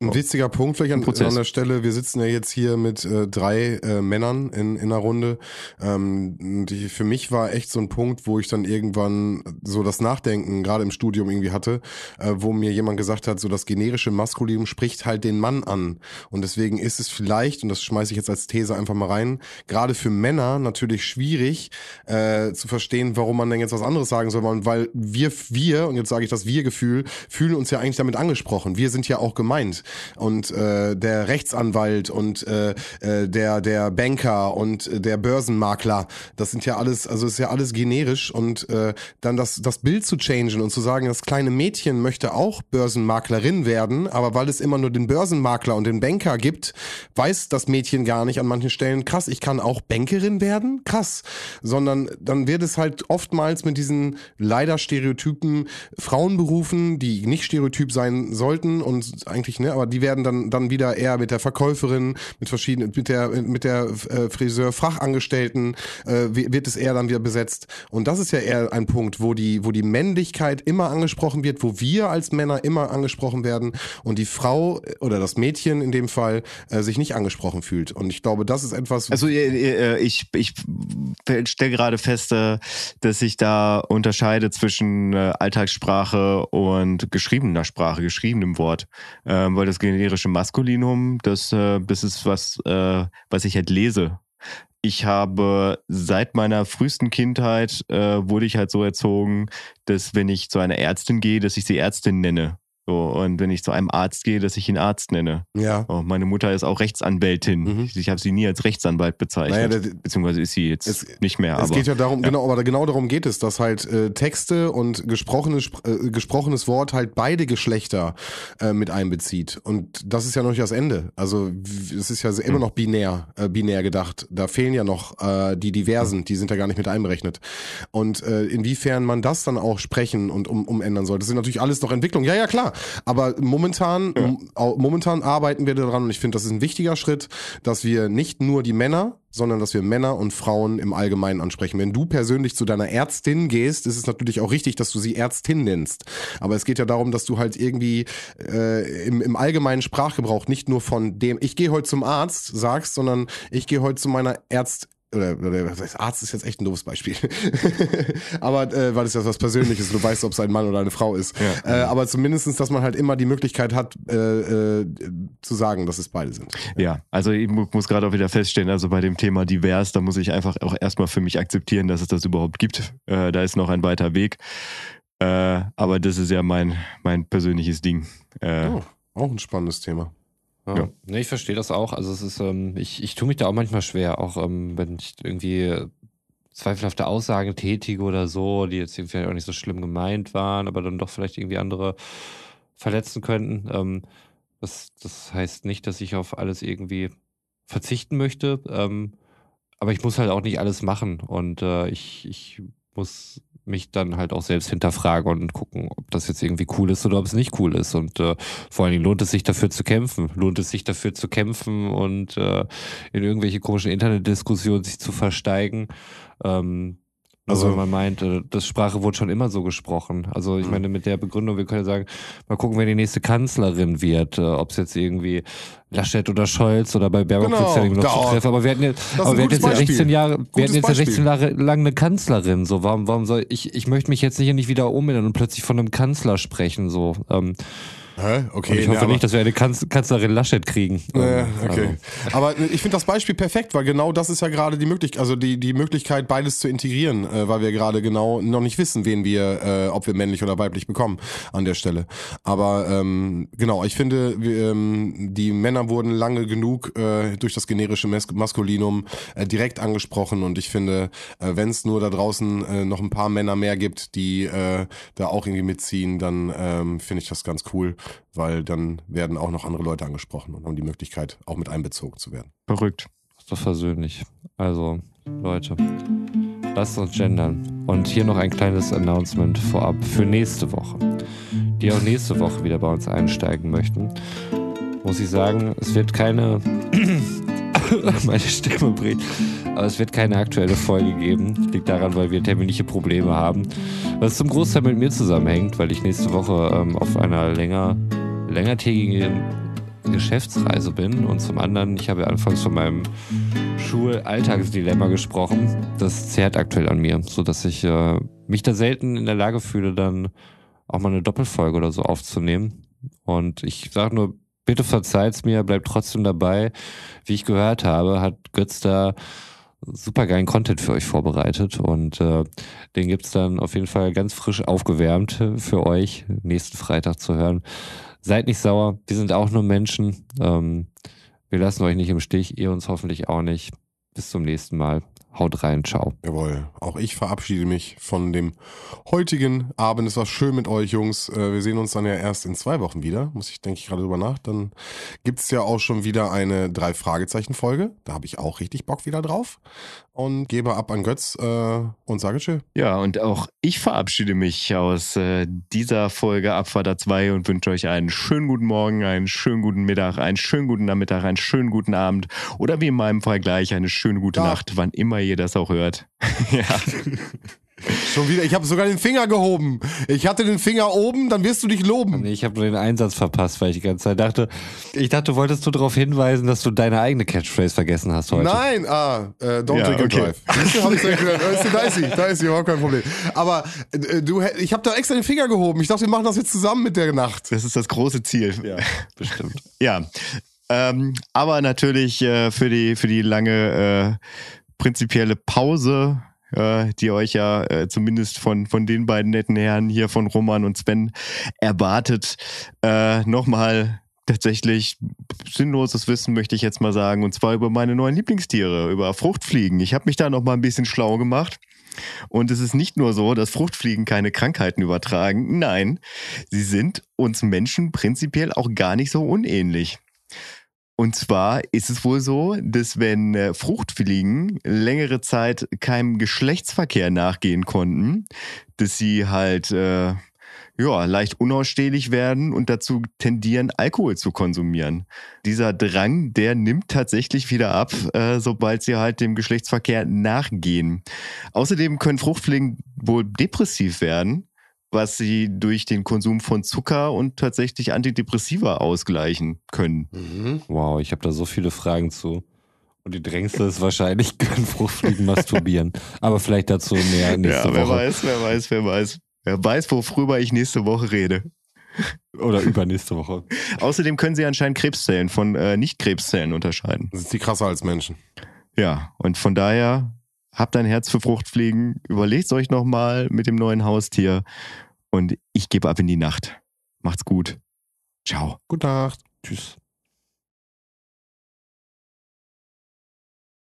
Ein witziger Punkt vielleicht an, an der Stelle. Wir sitzen ja jetzt hier mit äh, drei äh, Männern in, in einer Runde. Ähm, ich, für mich war echt so ein Punkt, wo ich dann irgendwann so das Nachdenken gerade im Studium irgendwie hatte, äh, wo mir jemand gesagt hat, so das generische Maskulinum spricht halt den Mann an. Und deswegen ist es vielleicht, und das schmeiße ich jetzt als These einfach mal rein, gerade für Männer natürlich schwierig äh, zu verstehen, warum man denn jetzt was anderes sagen soll, weil wir, wir, und jetzt sage ich das Wir-Gefühl, fühlen uns ja eigentlich damit angesprochen. Wir sind ja auch gemeint. Und äh, der Rechtsanwalt und äh, äh, der der Banker und äh, der Börsenmakler. Das sind ja alles, also ist ja alles generisch und äh, dann das das Bild zu changen und zu sagen, das kleine Mädchen möchte auch Börsenmaklerin werden, aber weil es immer nur den Börsenmakler und den Banker gibt, weiß das Mädchen gar nicht an manchen Stellen, krass, ich kann auch Bankerin werden, krass, sondern dann wird es halt oftmals mit diesen leider Stereotypen Frauenberufen, die nicht stereotyp sein sollten und eigentlich, ne, aber die werden dann, dann wieder eher mit der Verkäuferin, mit verschiedenen, mit der, mit der äh, Friseur-Fachangestellten, äh, wird es eher dann wieder besetzt. Und das ist ja eher ein Punkt, wo die, wo die Männlichkeit immer angesprochen wird, wo wir als Männer immer angesprochen werden und die Frau oder das Mädchen in dem Fall äh, sich nicht angesprochen fühlt. Und ich glaube, das ist etwas. Also äh, ich, ich stelle gerade fest, äh, dass ich da unterscheide zwischen äh, Alltagssprache und geschriebener Sprache, geschriebenem Wort. Ähm, weil das generische Maskulinum, das, äh, das ist was, äh, was ich halt lese. Ich habe seit meiner frühesten Kindheit äh, wurde ich halt so erzogen, dass wenn ich zu einer Ärztin gehe, dass ich sie Ärztin nenne. So, und wenn ich zu einem Arzt gehe, dass ich ihn Arzt nenne. Ja. Oh, meine Mutter ist auch Rechtsanwältin. Mhm. Ich habe sie nie als Rechtsanwalt bezeichnet. Naja, der- beziehungsweise ist sie jetzt Es- nicht mehr. Es aber geht ja darum, ja. genau, aber genau darum geht es, dass halt äh, Texte und gesprochenes, äh, gesprochenes Wort halt beide Geschlechter äh, mit einbezieht. Und das ist ja noch nicht das Ende. Also es ist ja immer noch binär, äh, binär gedacht. Da fehlen ja noch äh, die Diversen, die sind ja gar nicht mit einberechnet. Und äh, inwiefern man das dann auch sprechen und um, umändern soll, das sind natürlich alles noch Entwicklungen. Ja, ja, klar. Aber momentan, au- momentan arbeiten wir daran und ich finde, das ist ein wichtiger Schritt, dass wir nicht nur die Männer, sondern dass wir Männer und Frauen im Allgemeinen ansprechen. Wenn du persönlich zu deiner Ärztin gehst, ist es natürlich auch richtig, dass du sie Ärztin nennst. Aber es geht ja darum, dass du halt irgendwie äh, im, im allgemeinen Sprachgebrauch nicht nur von dem, ich gehe heute zum Arzt, sagst, sondern ich gehe heute zu meiner Ärzt oder, oder was heißt, Arzt ist jetzt echt ein doofes Beispiel. aber äh, weil es ja was Persönliches, du weißt, ob es ein Mann oder eine Frau ist. Ja. Äh, aber zumindestens, dass man halt immer die Möglichkeit hat, äh, äh, zu sagen, dass es beide sind. Ja, also ich mu- muss gerade auch wieder feststellen, also bei dem Thema divers, da muss ich einfach auch erstmal für mich akzeptieren, dass es das überhaupt gibt. Äh, da ist noch ein weiter Weg. Äh, aber das ist ja mein, mein persönliches Ding. Äh, Oh, auch ein spannendes Thema. Ja. Ja. Nee, ich verstehe das auch. Also es ist, ähm, ich, ich tue mich da auch manchmal schwer, auch ähm, wenn ich irgendwie zweifelhafte Aussagen tätige oder so, die jetzt irgendwie auch nicht so schlimm gemeint waren, aber dann doch vielleicht irgendwie andere verletzen könnten. Ähm, das, das heißt nicht, dass ich auf alles irgendwie verzichten möchte, ähm, aber ich muss halt auch nicht alles machen und äh, ich, ich muss mich dann halt auch selbst hinterfragen und gucken, ob das jetzt irgendwie cool ist oder ob es nicht cool ist. Und äh, vor allen Dingen lohnt es sich dafür zu kämpfen. Lohnt es sich dafür zu kämpfen und äh, in irgendwelche komischen Internetdiskussionen sich zu versteigen. Ähm, also wenn man meint, äh, das Sprache wurde schon immer so gesprochen. Also ich Mhm. meine, mit der Begründung, wir können ja sagen, mal gucken, wer die nächste Kanzlerin wird, äh, ob es jetzt irgendwie Laschet oder Scholz oder bei Baerbock Genau, ja noch da- zu treffen. Aber wir hatten jetzt, aber wir hatten jetzt ja Beispiel. 16 Jahre, wir hatten jetzt ja Beispiel. 16 Jahre lang eine Kanzlerin. So, warum, warum soll ich, ich möchte mich jetzt hier nicht wieder umändern und plötzlich von einem Kanzler sprechen. So, ähm, Hä? und Okay. ich hoffe ne, aber- nicht, dass wir eine Kanz Kanzlerin Laschet kriegen. Ja, Ähm, okay. Aber ich finde das Beispiel perfekt, weil genau das ist ja gerade die Möglichkeit, also die, die Möglichkeit, beides zu integrieren, äh, weil wir gerade genau noch nicht wissen, wen wir, äh, ob wir männlich oder weiblich bekommen an der Stelle. Aber ähm, genau, ich finde, wir, ähm, die Männer wurden lange genug äh, durch das generische Mas Maskulinum äh, direkt angesprochen und ich finde, äh, wenn es nur da draußen äh, noch ein paar Männer mehr gibt, die äh, da auch irgendwie mitziehen, dann ähm, finde ich das ganz cool, weil dann werden auch noch andere Leute angesprochen und haben die Möglichkeit, auch mit einbezogen zu werden. verrückt. ist doch versöhnlich. Also, Leute, lasst uns gendern. Und hier noch ein kleines Announcement vorab für nächste Woche. Die auch nächste Woche wieder bei uns einsteigen möchten, muss ich sagen, es wird keine. Meine Stimme bricht. Aber es wird keine aktuelle Folge geben. Liegt daran, weil wir terminliche Probleme haben. Was zum Großteil mit mir zusammenhängt, weil ich nächste Woche ähm, auf einer länger, längertägigen Geschäftsreise bin und zum anderen, ich habe ja anfangs von meinem Schul-Alltagsdilemma gesprochen. Das zehrt aktuell an mir, sodass ich äh, mich da selten in der Lage fühle, dann auch mal eine Doppelfolge oder so aufzunehmen. Und ich sage nur, bitte verzeiht's mir, bleibt trotzdem dabei. Wie ich gehört habe, hat Götz da super geilen Content für euch vorbereitet und äh, den gibt's dann auf jeden Fall ganz frisch aufgewärmt für euch nächsten Freitag zu hören. Seid nicht sauer, wir sind auch nur Menschen. Ähm, wir lassen euch nicht im Stich, ihr uns hoffentlich auch nicht. Bis zum nächsten Mal. Haut rein, ciao. Jawohl, auch ich verabschiede mich von dem heutigen Abend. Es war schön mit euch, Jungs. Äh, Wir sehen uns dann ja erst in zwei Wochen wieder. Muss ich, denke ich, gerade drüber nach. Dann gibt's ja auch schon wieder eine Drei-Fragezeichen-Folge. Da habe ich auch richtig Bock wieder drauf. Und gebe ab an Götz äh, und sage tschö. Ja, und auch ich verabschiede mich aus äh, dieser Folge Abfahrt 2 und wünsche euch einen schönen guten Morgen, einen schönen guten Mittag, einen schönen guten Nachmittag, einen schönen guten Abend oder wie in meinem Fall gleich eine schöne gute Ja. Nacht, wann immer ihr das auch hört. ja. Schon wieder, ich habe sogar den Finger gehoben. Ich hatte den Finger oben, dann wirst du dich loben. Nee, ich habe nur den Einsatz verpasst, weil ich die ganze Zeit dachte, ich dachte, wolltest du darauf hinweisen, dass du deine eigene Catchphrase vergessen hast heute. Nein, ah, äh, don't Ja, drink and okay. drive. Weißt du, Da ist sie, da ist sie, überhaupt kein Problem. Aber äh, du, ich habe da extra den Finger gehoben. Ich dachte, wir machen das jetzt zusammen mit der Nacht. Das ist das große Ziel. Ja, bestimmt. Ja, ähm, aber natürlich äh, für die für die lange äh, prinzipielle Pause, äh, die euch ja äh, zumindest von von den beiden netten Herren hier von Roman und Sven erwartet, äh, nochmal tatsächlich sinnloses Wissen möchte ich jetzt mal sagen und zwar über meine neuen Lieblingstiere, über Fruchtfliegen. Ich habe mich da noch mal ein bisschen schlau gemacht. Und es ist nicht nur so, dass Fruchtfliegen keine Krankheiten übertragen. Nein, sie sind uns Menschen prinzipiell auch gar nicht so unähnlich. Und zwar ist es wohl so, dass wenn äh, Fruchtfliegen längere Zeit keinem Geschlechtsverkehr nachgehen konnten, dass sie halt äh, ja, leicht unausstehlich werden und dazu tendieren, Alkohol zu konsumieren. Dieser Drang, der nimmt tatsächlich wieder ab, äh, sobald sie halt dem Geschlechtsverkehr nachgehen. Außerdem können Fruchtfliegen wohl depressiv werden, was sie durch den Konsum von Zucker und tatsächlich Antidepressiva ausgleichen können. Mhm. Wow, ich habe da so viele Fragen zu. Und die drängste ist wahrscheinlich, können Fruchtfliegen masturbieren. Aber vielleicht dazu mehr nächste ja, wer Woche. weiß, wer weiß, wer weiß. Wer weiß, worüber ich nächste Woche rede. Oder übernächste Woche. Außerdem können sie anscheinend Krebszellen von äh, Nicht-Krebszellen unterscheiden. Sind die krasser als Menschen? Ja, und von daher habt ein Herz für Fruchtfliegen, überlegt euch nochmal mit dem neuen Haustier und ich gebe ab in die Nacht. Macht's gut. Ciao. Gute Nacht. Tschüss.